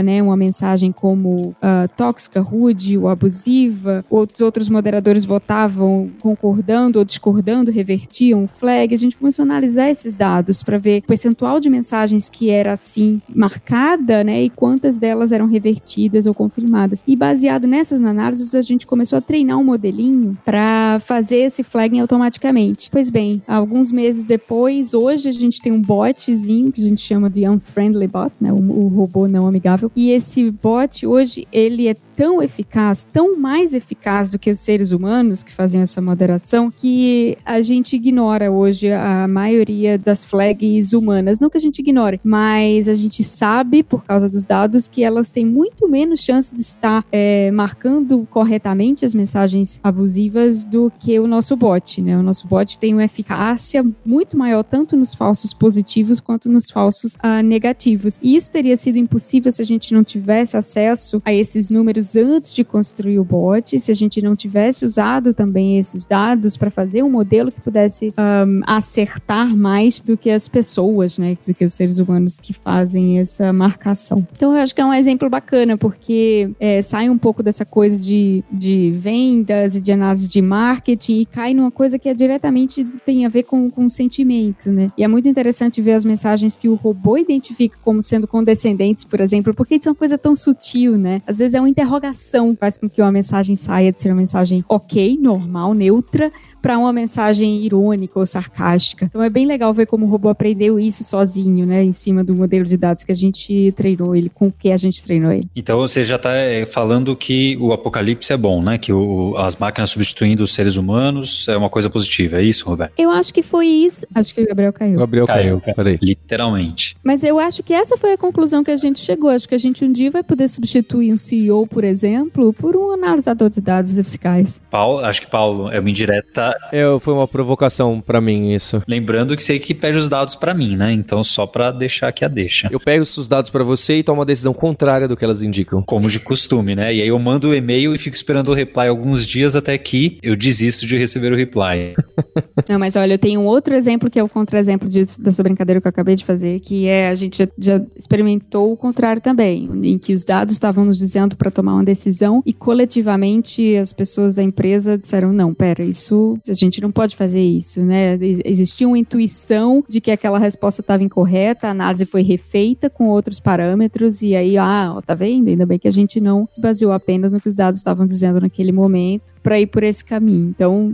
né, uma mensagem como uh, tóxica, rude ou abusiva, outros outros moderadores votavam concordando ou discordando, revertiam o flag. A gente começou a analisar esses dados para ver o percentual de mensagens que era assim marcada, né, e quantas delas eram revertidas ou confirmadas. E baseado nessas análises, a gente começou a treinar um modelinho para fazer esse flagging automaticamente. Pois bem, alguns meses depois, hoje a gente tem um botzinho que a gente chama de unfriendly bot, né, o, o robô não amigável. E esse bot hoje ele é tão eficaz, tão mais eficaz do que os seres humanos que fazem essa moderação, que a gente ignora hoje a maioria das flags humanas. Não que a gente ignore, mas a gente sabe, por causa dos dados, que elas têm muito menos chance de estar é, marcando corretamente as mensagens abusivas do que o nosso bot. Né? O nosso bot tem uma eficácia muito maior, tanto nos falsos positivos quanto nos falsos ah, negativos. E isso teria sido impossível se a gente não tivesse acesso a esses números antes de construir o bot, se a gente não tivesse usado também esses dados para fazer um modelo que pudesse um, acertar mais do que as pessoas, né, do que os seres humanos que fazem essa marcação. Então eu acho que é um exemplo bacana, porque é, sai um pouco dessa coisa de, de vendas e de análise de marketing e cai numa coisa que é diretamente tem a ver com, com sentimento, né? E é muito interessante ver as mensagens que o robô identifica como sendo condescendentes, por exemplo, porque isso é uma coisa tão sutil, né? Às vezes é um interrogatório interrogação faz com que uma mensagem saia de ser uma mensagem ok, normal, neutra, para uma mensagem irônica ou sarcástica. Então é bem legal ver como o robô aprendeu isso sozinho, né, em cima do modelo de dados que a gente treinou ele, com o que a gente treinou ele. Então você já está é, falando que o apocalipse é bom, né? Que o, as máquinas substituindo os seres humanos é uma coisa positiva, é isso, Roberto? Eu acho que foi isso. Acho que o Gabriel caiu. O Gabriel caiu, caiu. Peraí. Literalmente. Mas eu acho que essa foi a conclusão que a gente chegou. Acho que a gente um dia vai poder substituir um CEO, por exemplo, por um analisador de dados fiscais. Paulo, acho que Paulo é uma indireta é, foi uma provocação para mim isso. Lembrando que você que pede os dados para mim, né? Então só para deixar aqui a deixa. Eu pego os dados para você e tomo uma decisão contrária do que elas indicam. Como de costume, né? E aí eu mando o e-mail e fico esperando o reply alguns dias até que eu desisto de receber o reply. Não, mas olha, eu tenho um outro exemplo que é o contra-exemplo dessa brincadeira que eu acabei de fazer, que é a gente já, já experimentou o contrário também, em que os dados estavam nos dizendo para tomar uma decisão e coletivamente as pessoas da empresa disseram: não, pera, isso a gente não pode fazer isso, né? Existia uma intuição de que aquela resposta estava incorreta, a análise foi refeita com outros parâmetros e aí, ah, ó, tá vendo? Ainda bem que a gente não se baseou apenas no que os dados estavam dizendo naquele momento para ir por esse caminho. Então,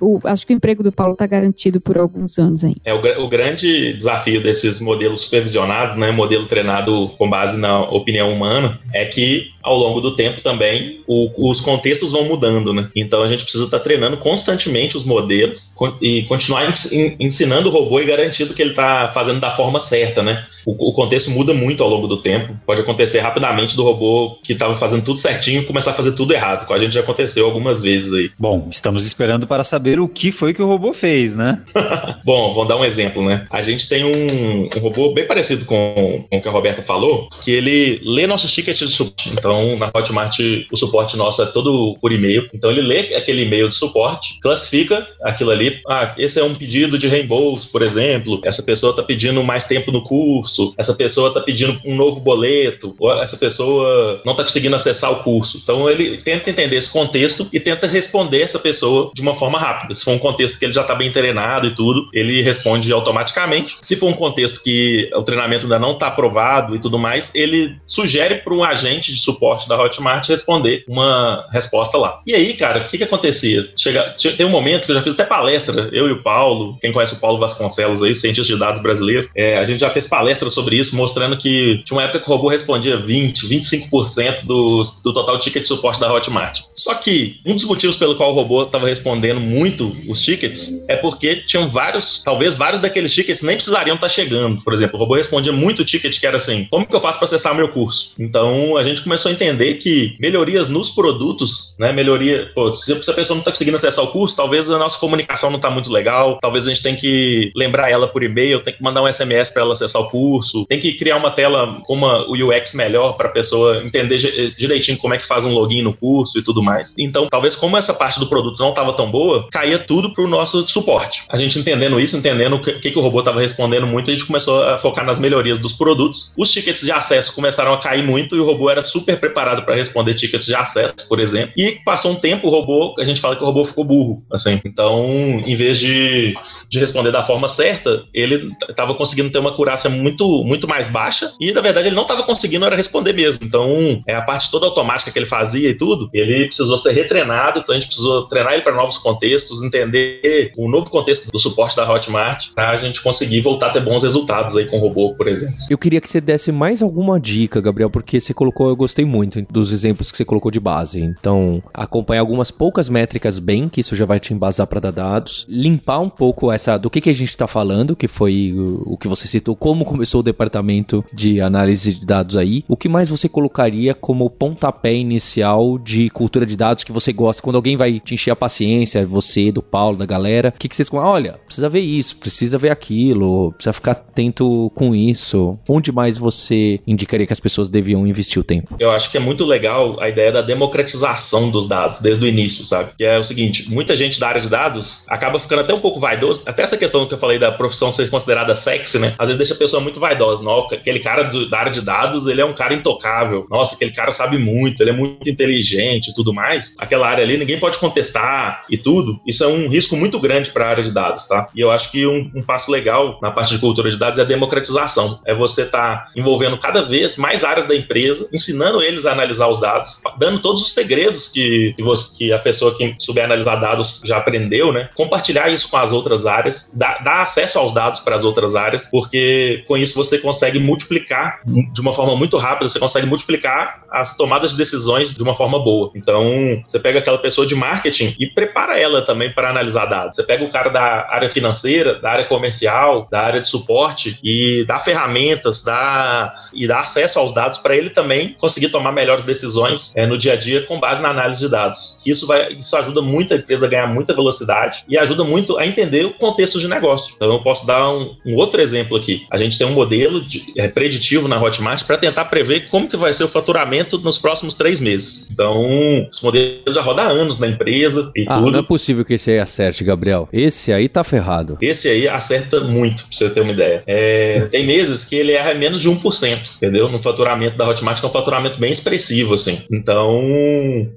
o, acho que o emprego do Paulo está garantido por alguns anos ainda. É o, o, grande desafio desses modelos supervisionados, né, modelo treinado com base na opinião humana, é que ao longo do tempo também o, os contextos vão mudando, né? Então a gente precisa estar tá treinando constantemente os modelos e continuar ensinando o robô e garantindo que ele está fazendo da forma certa, né? O, o, contexto muda muito ao longo do tempo. Pode acontecer rapidamente do robô que estava fazendo tudo certinho começar a fazer tudo errado. Com a gente já aconteceu algumas vezes aí. Bom, estamos esperando para saber o que foi que o robô fez, né? Bom, vamos dar um exemplo, né? A gente tem um, um robô bem parecido com, com o que a Roberta falou, que ele lê nossos tickets de suporte. Então, na Hotmart, o suporte nosso é todo por e-mail. Então, ele lê aquele e-mail de suporte, classifica aquilo ali. Ah, esse é um pedido de reembolso, por exemplo. Essa pessoa está pedindo mais tempo no curso. Essa pessoa está pedindo um novo boleto. Ou essa pessoa não está conseguindo acessar o curso. Então, ele tenta entender esse contexto e tenta tenta responder essa pessoa de uma forma rápida. Se for um contexto que ele já está bem treinado e tudo, ele responde automaticamente. Se for um contexto que o treinamento ainda não está aprovado e tudo mais, ele sugere para um agente de suporte da Hotmart responder uma resposta lá. E aí, cara, o que, que acontecia? Chega, tem um momento que eu já fiz até palestra, eu e o Paulo, quem conhece o Paulo Vasconcelos aí, cientista de dados brasileiro, é, a gente já fez palestra sobre isso, mostrando que tinha uma época que o robô respondia 20, 25% do, do total ticket de suporte da Hotmart. Só que um dos motivos pelo qual o robô estava respondendo muito os tickets é porque tinham vários, talvez vários daqueles tickets nem precisariam estar tá chegando. Por exemplo, o robô respondia muito ticket que era assim: como que eu faço para acessar meu curso? Então a gente começou a entender que melhorias nos produtos, né? Melhoria, pô, se a pessoa não está conseguindo acessar o curso, talvez a nossa comunicação não está muito legal, talvez a gente tenha que lembrar ela por e-mail, tem que mandar um SMS para ela acessar o curso, tem que criar uma tela com uma, UX melhor para a pessoa entender direitinho como é que faz um login no curso e tudo mais. Então, talvez como essa parte do produto não estava tão boa, caía tudo para o nosso suporte. A gente entendendo isso, entendendo o que, que, o robô estava respondendo muito, a gente começou a focar nas melhorias dos produtos. Os tickets de acesso começaram a cair muito e o robô era super preparado para responder tickets de acesso, por exemplo. E passou um tempo, o robô, a gente fala que o robô ficou burro, assim. Então, em vez de, de responder da forma certa, ele estava conseguindo ter uma curácia muito, muito mais baixa e, na verdade, ele não estava conseguindo era responder mesmo. Então, é a parte toda automática que ele fazia e tudo, ele precisou ser retreinado, então a gente precisou treinar ele para novos contextos, entender o novo contexto do suporte da Hotmart para a gente conseguir voltar a ter bons resultados aí com o robô, por exemplo. Eu queria que você desse mais alguma dica, Gabriel, porque você colocou, eu gostei muito dos exemplos que você colocou de base. Então, acompanhar algumas poucas métricas bem, que isso já vai te embasar para dar dados, limpar um pouco essa do que, que a gente está falando, que foi o, o que você citou, como começou o departamento de análise de dados aí. O que mais você colocaria como pontapé inicial de cultura de dados que você gosta? Quando alguém vai te encher a paciência, você, do Paulo, da galera, o que, que vocês olha, precisa ver isso, precisa ver aquilo, precisa ficar atento com isso. Onde mais você indicaria que as pessoas deviam investir o tempo? Eu acho que é muito legal a ideia da democratização dos dados desde o início, sabe? Que é o seguinte, muita gente da área de dados acaba ficando até um pouco vaidoso, até essa questão que eu falei da profissão ser considerada sexy, né? Às vezes deixa a pessoa muito vaidosa. Não, aquele cara da área de dados, ele é um cara intocável. Nossa, aquele cara sabe muito, ele é muito inteligente e tudo mais. Aquela área ali, ninguém pode contestar e tudo. Isso é um risco muito grande para a área de dados, tá? E eu acho que um, um, passo legal na parte de cultura de dados é a democratização. É você estar tá envolvendo cada vez mais áreas da empresa, ensinando eles a analisar os dados, dando todos os segredos que, que, você, que a pessoa que souber analisar dados já aprendeu, né? Compartilhar isso com as outras áreas, dar, dar acesso aos dados para as outras áreas, porque com isso você consegue multiplicar de uma forma muito rápida, você consegue multiplicar as tomadas de decisões de uma forma boa. Então, você pega aquela pessoa de marketing e prepara ela também para analisar dados. Você pega o cara da área financeira, da área comercial, da área de suporte e dá ferramentas, dá e dá acesso aos dados para ele também conseguir tomar melhores decisões é, no dia a dia com base na análise de dados. Isso vai, isso ajuda muito a empresa a ganhar muita velocidade e ajuda muito a entender o contexto de negócio. Então, eu posso dar um, um outro exemplo aqui. A gente tem um modelo de, é, preditivo na Hotmart para tentar prever como que vai ser o faturamento nos próximos três meses. Então, esse modelo já roda há anos na empresa e ah, tudo. Não é possível que esse aí acerte, Gabriel. Esse aí tá ferrado. Esse aí acerta muito, pra você ter uma ideia. É, tem meses que ele erra menos de 1%, entendeu? No faturamento da Hotmart, que é um faturamento bem expressivo, assim. Então,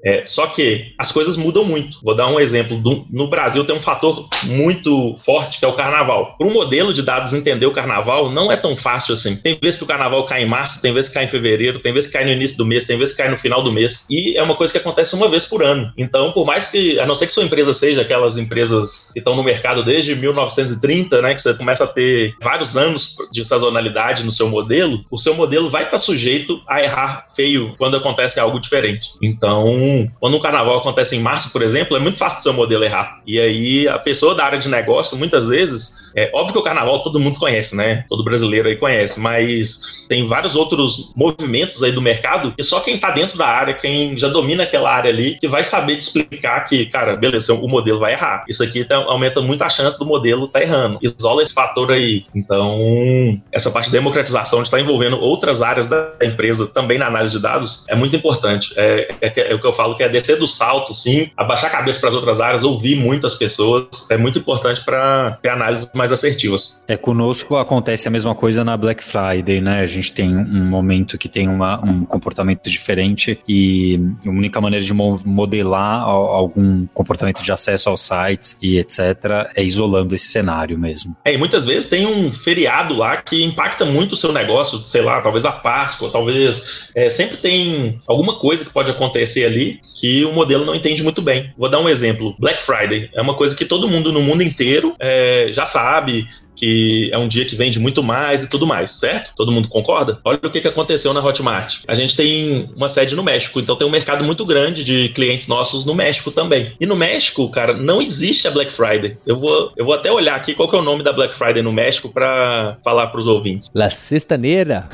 é, só que as coisas mudam muito. Vou dar um exemplo. Do, no Brasil tem um fator muito forte que é o carnaval. Para um modelo de dados entender o carnaval, não é tão fácil assim. Tem vezes que o carnaval cai em março, tem vezes que cai em fevereiro, tem vezes que cai no início do mês, tem vezes que cai no final do mês. E é uma coisa que acontece uma vez por ano. Então, por mais que, a não ser que sua empresa seja aquelas empresas que estão no mercado desde 1930, né, que você começa a ter vários anos de sazonalidade no seu modelo, o seu modelo vai estar sujeito a errar feio quando acontece algo diferente. Então, quando um carnaval acontece em março, por exemplo, é muito fácil do seu modelo errar. E aí, a pessoa da área de negócio, muitas vezes, é óbvio que o carnaval todo mundo conhece, né? Todo brasileiro aí conhece, mas tem vários outros movimentos aí do mercado que só quem está dentro da área, quem já domina aquela área ali, que vai saber te explicar que, cara, beleza, o modelo vai errar. Isso aqui tá, aumenta muito a chance do modelo tá errando. Isola esse fator aí. Então, essa parte de democratização está envolvendo outras áreas da empresa também na análise análise de dados é muito importante. É, é, é, o que eu falo que é descer do salto, sim, abaixar a cabeça para as outras áreas, ouvir muitas pessoas, é muito importante para ter análises mais assertivas. É, conosco acontece a mesma coisa na Black Friday, né? A gente tem um momento que tem uma, um comportamento diferente e a única maneira de modelar algum comportamento de acesso aos sites e etc. é isolando esse cenário mesmo. É, e muitas vezes tem um feriado lá que impacta muito o seu negócio, sei lá, talvez a Páscoa, talvez. É, sempre tem alguma coisa que pode acontecer ali que o modelo não entende muito bem. Vou dar um exemplo: Black Friday é uma coisa que todo mundo no mundo inteiro é, já sabe, que é um dia que vende muito mais e tudo mais, certo? Todo mundo concorda? Olha o que, que aconteceu na Hotmart. A gente tem uma sede no México, então tem um mercado muito grande de clientes nossos no México também. E no México, cara, não existe a Black Friday. Eu vou, eu vou até olhar aqui qual que é o nome da Black Friday no México para falar para os ouvintes. La Sextaneira.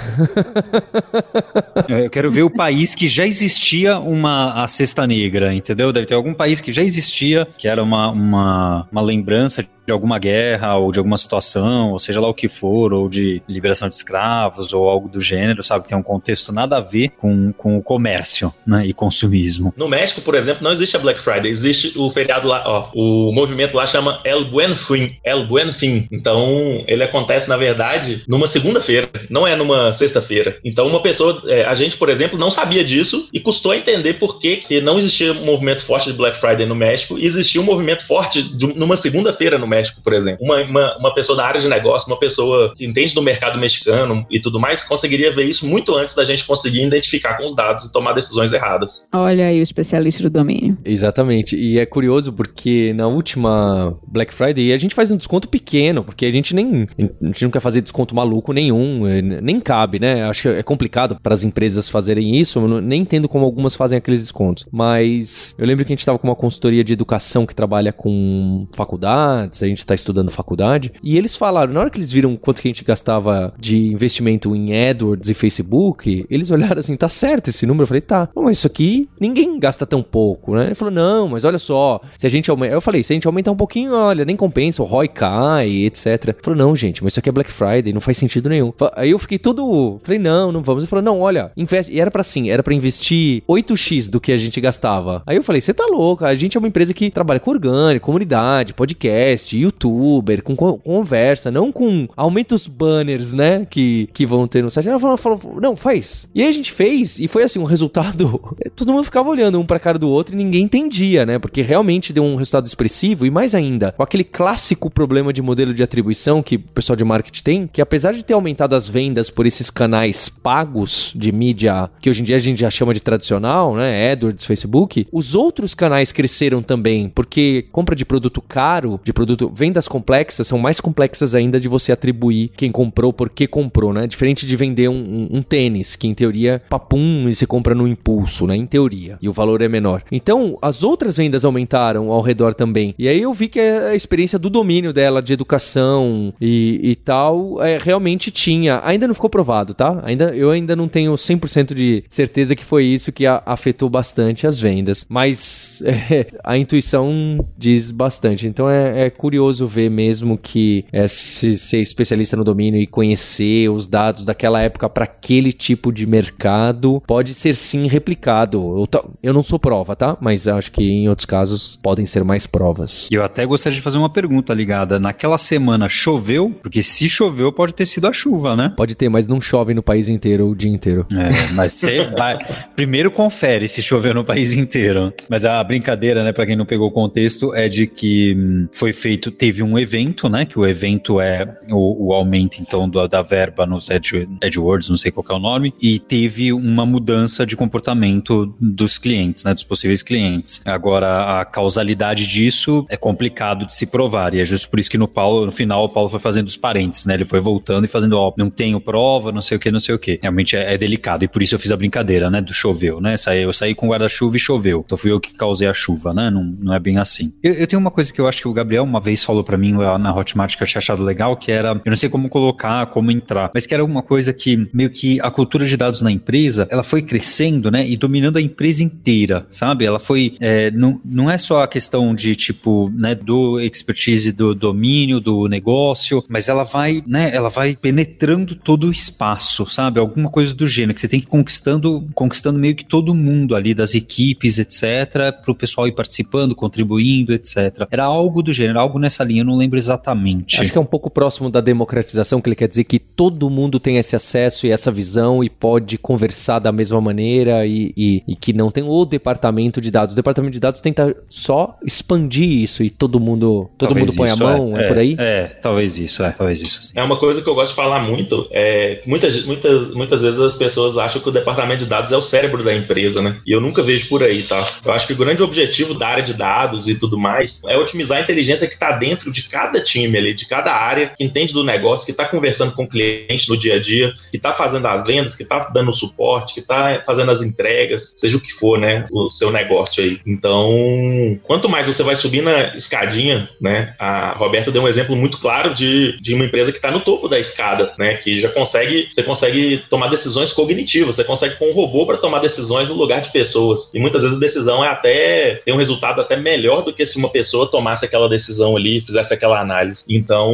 eu quero ver o país que já existia uma a Sexta Negra, entendeu? Deve ter algum país que já existia, que era uma, uma, uma lembrança de alguma guerra ou de alguma situação, ou seja lá o que for, ou de liberação de escravos ou algo do gênero, sabe? Tem um contexto nada a ver com, com o comércio né, e consumismo. No México, por exemplo, não existe a Black Friday, existe o feriado lá, ó, o movimento lá chama El Buen Fin, El Buen Fin. Então, ele acontece, na verdade, numa segunda-feira, não é numa sexta-feira. Então, uma pessoa, é, a gente, por exemplo, não sabia disso e custou entender por que, que não existia um movimento forte de Black Friday no México e existia um movimento forte de, numa segunda-feira no México, por exemplo. Uma, uma, uma, pessoa da área de negócio, uma pessoa que entende do mercado mexicano e tudo mais, conseguiria ver isso muito antes da gente conseguir identificar com os dados e tomar decisões erradas. Olha aí o especialista do domínio. Exatamente. E é curioso porque na última Black Friday a gente faz um desconto pequeno, porque a gente nem a gente não quer fazer desconto maluco nenhum, é, nem cabe, né? Acho que é complicado para as empresas fazerem isso, eu nem entendo como algumas fazem aqueles descontos. Mas eu lembro que a gente estava com uma consultoria de educação que trabalha com faculdades, a gente está estudando faculdade, e eles falaram, na hora que eles viram quanto que a gente gastava de investimento em AdWords e Facebook, eles olharam assim, tá certo esse número? Eu falei, tá, mas isso aqui ninguém gasta tão pouco, né? Ele falou, não, mas olha só, se a gente aumentar, eu falei, se a gente aumentar um pouquinho, olha, nem compensa, o ROI cai, etc. Ele falou, não, gente, mas isso aqui é Black Friday, não faz sentido nenhum. Aí eu fiquei todo, falei, não, não vamos. Ele falou, não, olha, investe, e era para assim, era para investir 8x do que a gente gastava. Aí eu falei, você tá louco, a gente é uma empresa que trabalha com orgânico, comunidade, podcast, YouTube, youtuber, com conversa, não com aumenta os banners, né? Que, que vão ter no site. Ela falou, falou, não, faz. E aí a gente fez, e foi assim, um resultado. Todo mundo ficava olhando um pra cara do outro e ninguém entendia, né? Porque realmente deu um resultado expressivo, e mais ainda, com aquele clássico problema de modelo de atribuição que o pessoal de marketing tem, que apesar de ter aumentado as vendas por esses canais pagos de mídia, que hoje em dia a gente já chama de tradicional, né? AdWords, Facebook, os outros canais cresceram também, porque compra de produto caro, de produto, vendas complexas são mais complexas ainda de você atribuir quem comprou por que comprou, né? Diferente de vender um, um, um tênis, que em teoria, papum, e você compra no impulso, né? Em teoria. E o valor é menor. Então, as outras vendas aumentaram ao redor também. E aí eu vi que a experiência do domínio dela, de educação e, e tal, é, realmente tinha. Ainda não ficou provado, tá? Ainda, eu ainda não tenho 100% de certeza que foi isso que a, afetou bastante as vendas. Mas é, a intuição diz bastante. Então é, é curioso ver mesmo que é, se ser especialista no domínio e conhecer os dados daquela época para aquele tipo de mercado pode ser sim replicado. Eu, eu não sou prova, tá? Mas acho que em outros casos podem ser mais provas. E eu até gostaria de fazer uma pergunta ligada. Naquela semana choveu? Porque se choveu, pode ter sido a chuva, né? Pode ter, mas não chove no país inteiro o dia inteiro. É, mas você vai. Primeiro confere se choveu no país inteiro. Mas a brincadeira, né, para quem não pegou o contexto, é de que hum, foi feito, teve um evento, né? Que o evento é o, o aumento, então, do, da verba nos Edge, AdWords, não sei qual é o nome, e teve uma mudança de comportamento dos clientes, né? Dos possíveis clientes. Agora, a causalidade disso é complicado de se provar, e é justo por isso que no, Paulo, no final o Paulo foi fazendo os parentes, né? Ele foi voltando e fazendo, ó, não tenho prova, não sei o que, não sei o que. Realmente é, é, delicado, e por isso eu fiz a brincadeira, né? Do choveu, né? Eu saí com guarda-chuva e choveu. Então fui eu que causei a chuva, né? Não, não é bem assim. Eu, eu tenho uma coisa que eu acho que o Gabriel uma vez vez falou para mim lá na Hotmart que eu tinha achado legal, que era, eu não sei como colocar, como entrar, mas que era uma coisa que meio que a cultura de dados na empresa, ela foi crescendo, né, e dominando a empresa inteira, sabe? Ela foi, é, não, não é só a questão de tipo, né, do expertise do domínio, do negócio, mas ela vai, né, ela vai penetrando todo o espaço, sabe? Alguma coisa do gênero que você tem que conquistando, conquistando meio que todo mundo ali das equipes, etc, para o pessoal ir participando, contribuindo, etc. Era algo do gênero, algo nessa linha, eu não lembro exatamente. Acho que é um pouco próximo da democratização, que ele quer dizer que todo mundo tem esse acesso e essa visão e pode conversar da mesma maneira e, e, e que não tem o departamento de dados. O departamento de dados tenta só expandir isso e todo mundo, todo Talvez mundo põe a mão, é, é, por aí? É, talvez isso, é, talvez isso. Sim. É uma coisa que eu gosto de falar muito. É, muitas, muitas, muitas vezes as pessoas acham que o departamento de dados é o cérebro da empresa, né? E eu nunca vejo por aí, tá? Eu acho que o grande objetivo da área de dados e tudo mais é otimizar a inteligência que está dentro de cada time ali, de cada área que entende do negócio, que está conversando com o cliente no dia a dia, que está fazendo as vendas, que está dando o suporte, que está fazendo as entregas, seja o que for, né? O seu negócio aí. Então, quanto mais você vai subir na escadinha, né? A Roberta deu um exemplo muito claro de, de uma empresa que está no topo da escada, né? Que já consegue, você consegue tomar decisões cognitivas, você consegue com um robô para tomar decisões no lugar de pessoas. E muitas vezes a decisão é até ter um resultado até melhor do que se uma pessoa tomasse aquela decisão ali, fizesse aquela análise. Então,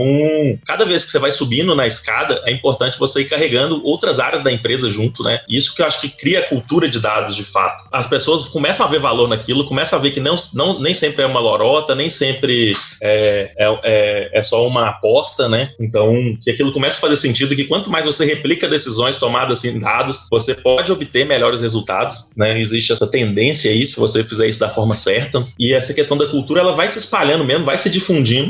cada vez que você vai subindo na escada, é importante você ir carregando outras áreas da empresa junto, né? Isso que eu acho que cria a cultura de dados de fato. As pessoas começam a ver valor naquilo, começam a ver que não, não, nem sempre é uma lorota, nem sempre é, é, é, é só uma aposta, né? Então, que aquilo começa a fazer sentido, que quanto mais você replica decisões tomadas em dados, você pode obter melhores resultados, né? Existe essa tendência aí, se você fizer isso da forma certa. E essa questão da cultura, ela vai se espalhando mesmo, vai se difundindo.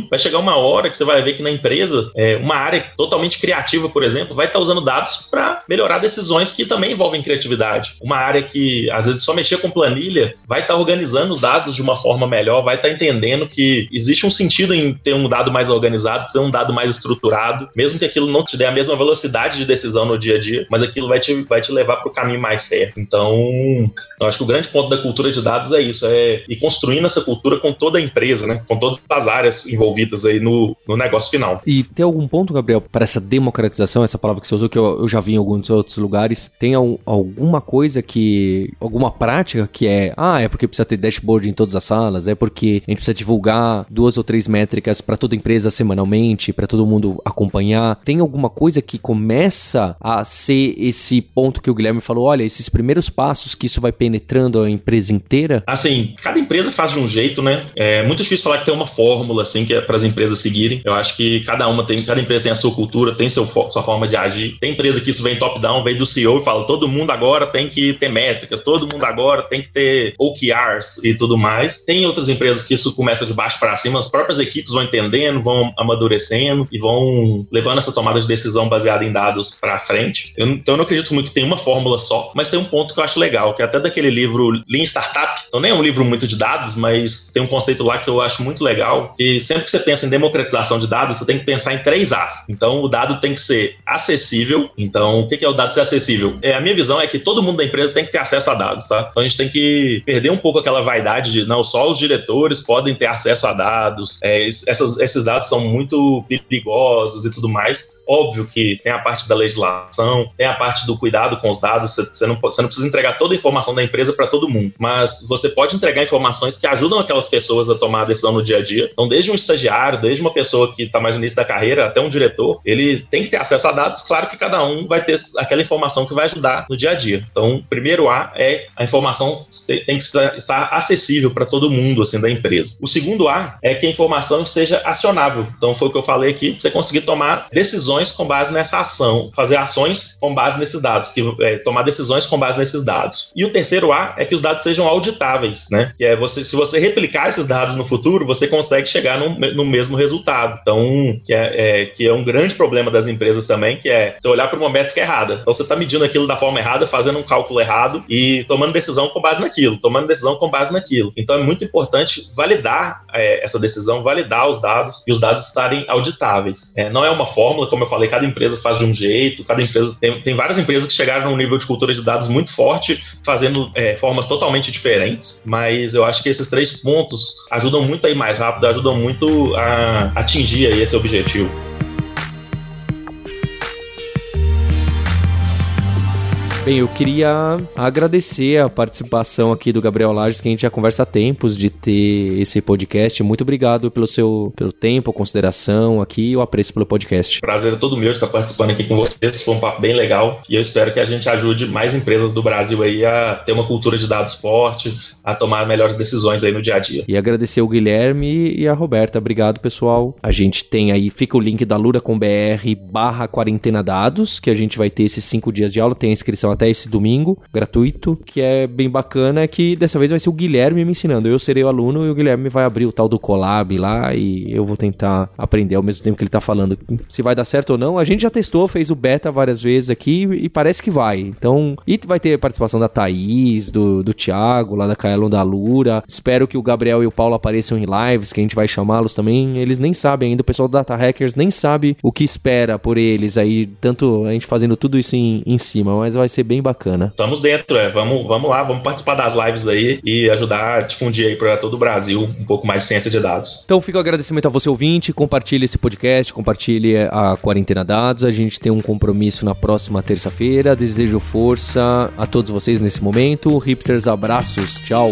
Vai chegar uma hora que você vai ver que na empresa, é, uma área totalmente criativa, por exemplo, vai estar usando dados para melhorar decisões que também envolvem criatividade. Uma área que às vezes só mexer com planilha vai estar organizando os dados de uma forma melhor, vai estar entendendo que existe um sentido em ter um dado mais organizado, ter um dado mais estruturado, mesmo que aquilo não te dê a mesma velocidade de decisão no dia a dia, mas aquilo vai te, vai te levar para o caminho mais certo. Então, eu acho que o grande ponto da cultura de dados é isso, é ir construindo essa cultura com toda a empresa, né? Com todas as áreas envolvidas aí no, no negócio final. E tem algum ponto, Gabriel, para essa democratização, essa palavra que você usou, que eu, eu já vi em alguns outros lugares, tem al, alguma coisa que, alguma prática que é, ah, é porque precisa ter dashboard em todas as salas, é porque a gente precisa divulgar duas ou três métricas para toda empresa semanalmente, para todo mundo acompanhar. Tem alguma coisa que começa a ser esse ponto que o Guilherme falou, olha, esses primeiros passos que isso vai penetrando a empresa inteira? Assim, cada empresa faz de um jeito, né? É muito difícil falar que tem uma fórmula assim que é para as empresas seguirem. Eu acho que cada uma tem, cada empresa tem a sua cultura, tem seu, sua forma de agir. Tem empresa que isso vem top down, vem do CEO e fala, todo mundo agora tem que ter métricas, todo mundo agora tem que ter OKRs e tudo mais. Tem outras empresas que isso começa de baixo para cima, as próprias equipes vão entendendo, vão amadurecendo e vão levando essa tomada de decisão baseada em dados para frente. Eu, então eu não acredito muito que tem uma fórmula só, mas tem um ponto que eu acho legal, que é até daquele livro Lean Startup. Então nem é um livro muito de dados, mas tem um conceito lá que eu acho muito legal, que sempre que você pensa em democratização de dados, você tem que pensar em três As. Então o dado tem que ser acessível. Então o que é o dado ser acessível? É, a minha visão é que todo mundo da empresa tem que ter acesso a dados, tá? Então a gente tem que perder um pouco aquela vaidade de não, só os diretores podem ter acesso a dados, é, essas, esses dados são muito perigosos e tudo mais. Óbvio que tem a parte da legislação, tem a parte do cuidado com os dados, você, não, você não precisa entregar toda a informação da empresa para todo mundo, mas você pode entregar informações que ajudam aquelas pessoas a tomar a decisão no dia a dia. Então, desde um estagiário, desde uma pessoa que está mais no início da carreira, até um diretor, ele tem que ter acesso a dados. Claro que cada um vai ter aquela informação que vai ajudar no dia a dia. Então, primeiro A é a informação tem que estar acessível para todo mundo assim da empresa. O segundo A é que a informação seja acionável. Então, foi o que eu falei aqui, você conseguir tomar decisões com base nessa ação, fazer ações com base nesses dados, que é, tomar decisões com base nesses dados. E o terceiro A é que os dados sejam auditáveis, né? Que é você, se você replicar esses dados no futuro, você consegue chegar no, no mesmo resultado. Então, que é, é, que é um grande problema das empresas também, que é você olhar para uma métrica errada. Então, você está medindo aquilo da forma errada, fazendo um cálculo errado e tomando decisão com base naquilo, tomando decisão com base naquilo. Então, é muito importante validar é, essa decisão, validar os dados e os dados estarem auditáveis. É, não é uma fórmula, como eu falei, cada empresa faz de um jeito, cada empresa tem, tem várias empresas que chegaram num nível de cultura de dados muito forte, fazendo é, formas totalmente diferentes, mas eu acho que esses três pontos ajudam muito a ir mais rápido, ajudam ajudam muito a atingir aí esse objetivo. Bem, eu queria agradecer a participação aqui do Gabriel Lages, que a gente já conversa há tempos de ter esse podcast. Muito obrigado pelo seu pelo tempo, consideração aqui e o apreço pelo podcast. Prazer é todo meu estar participando aqui com vocês. Foi um papo bem legal e eu espero que a gente ajude mais empresas do Brasil aí a ter uma cultura de dados forte, a tomar melhores decisões aí no dia a dia. E agradecer o Guilherme e a Roberta. Obrigado, pessoal. A gente tem aí, fica o link da Lura com BR barra quarentena dados, que a gente vai ter esses cinco dias de aula. Tem a inscrição até esse domingo, gratuito, que é bem bacana, que dessa vez vai ser o Guilherme me ensinando. Eu serei o aluno e o Guilherme vai abrir o tal do collab lá e eu vou tentar aprender ao mesmo tempo que ele tá falando. Se vai dar certo ou não, a gente já testou, fez o beta várias vezes aqui e parece que vai. Então, e vai ter participação da Thaís, do, do Thiago, lá da Kaelon da Lura. Espero que o Gabriel e o Paulo apareçam em lives, que a gente vai chamá-los também. Eles nem sabem ainda, o pessoal do Data Hackers nem sabe o que espera por eles aí, tanto a gente fazendo tudo isso em, em cima, mas vai ser bem bacana. Estamos dentro, é. Vamos, vamos lá, vamos participar das lives aí e ajudar a difundir aí para todo o Brasil um pouco mais de ciência de dados. Então fica o agradecimento a você ouvinte, compartilhe esse podcast, compartilhe a Quarentena Dados. A gente tem um compromisso na próxima terça-feira. Desejo força a todos vocês nesse momento. Hipsters, abraços. Tchau.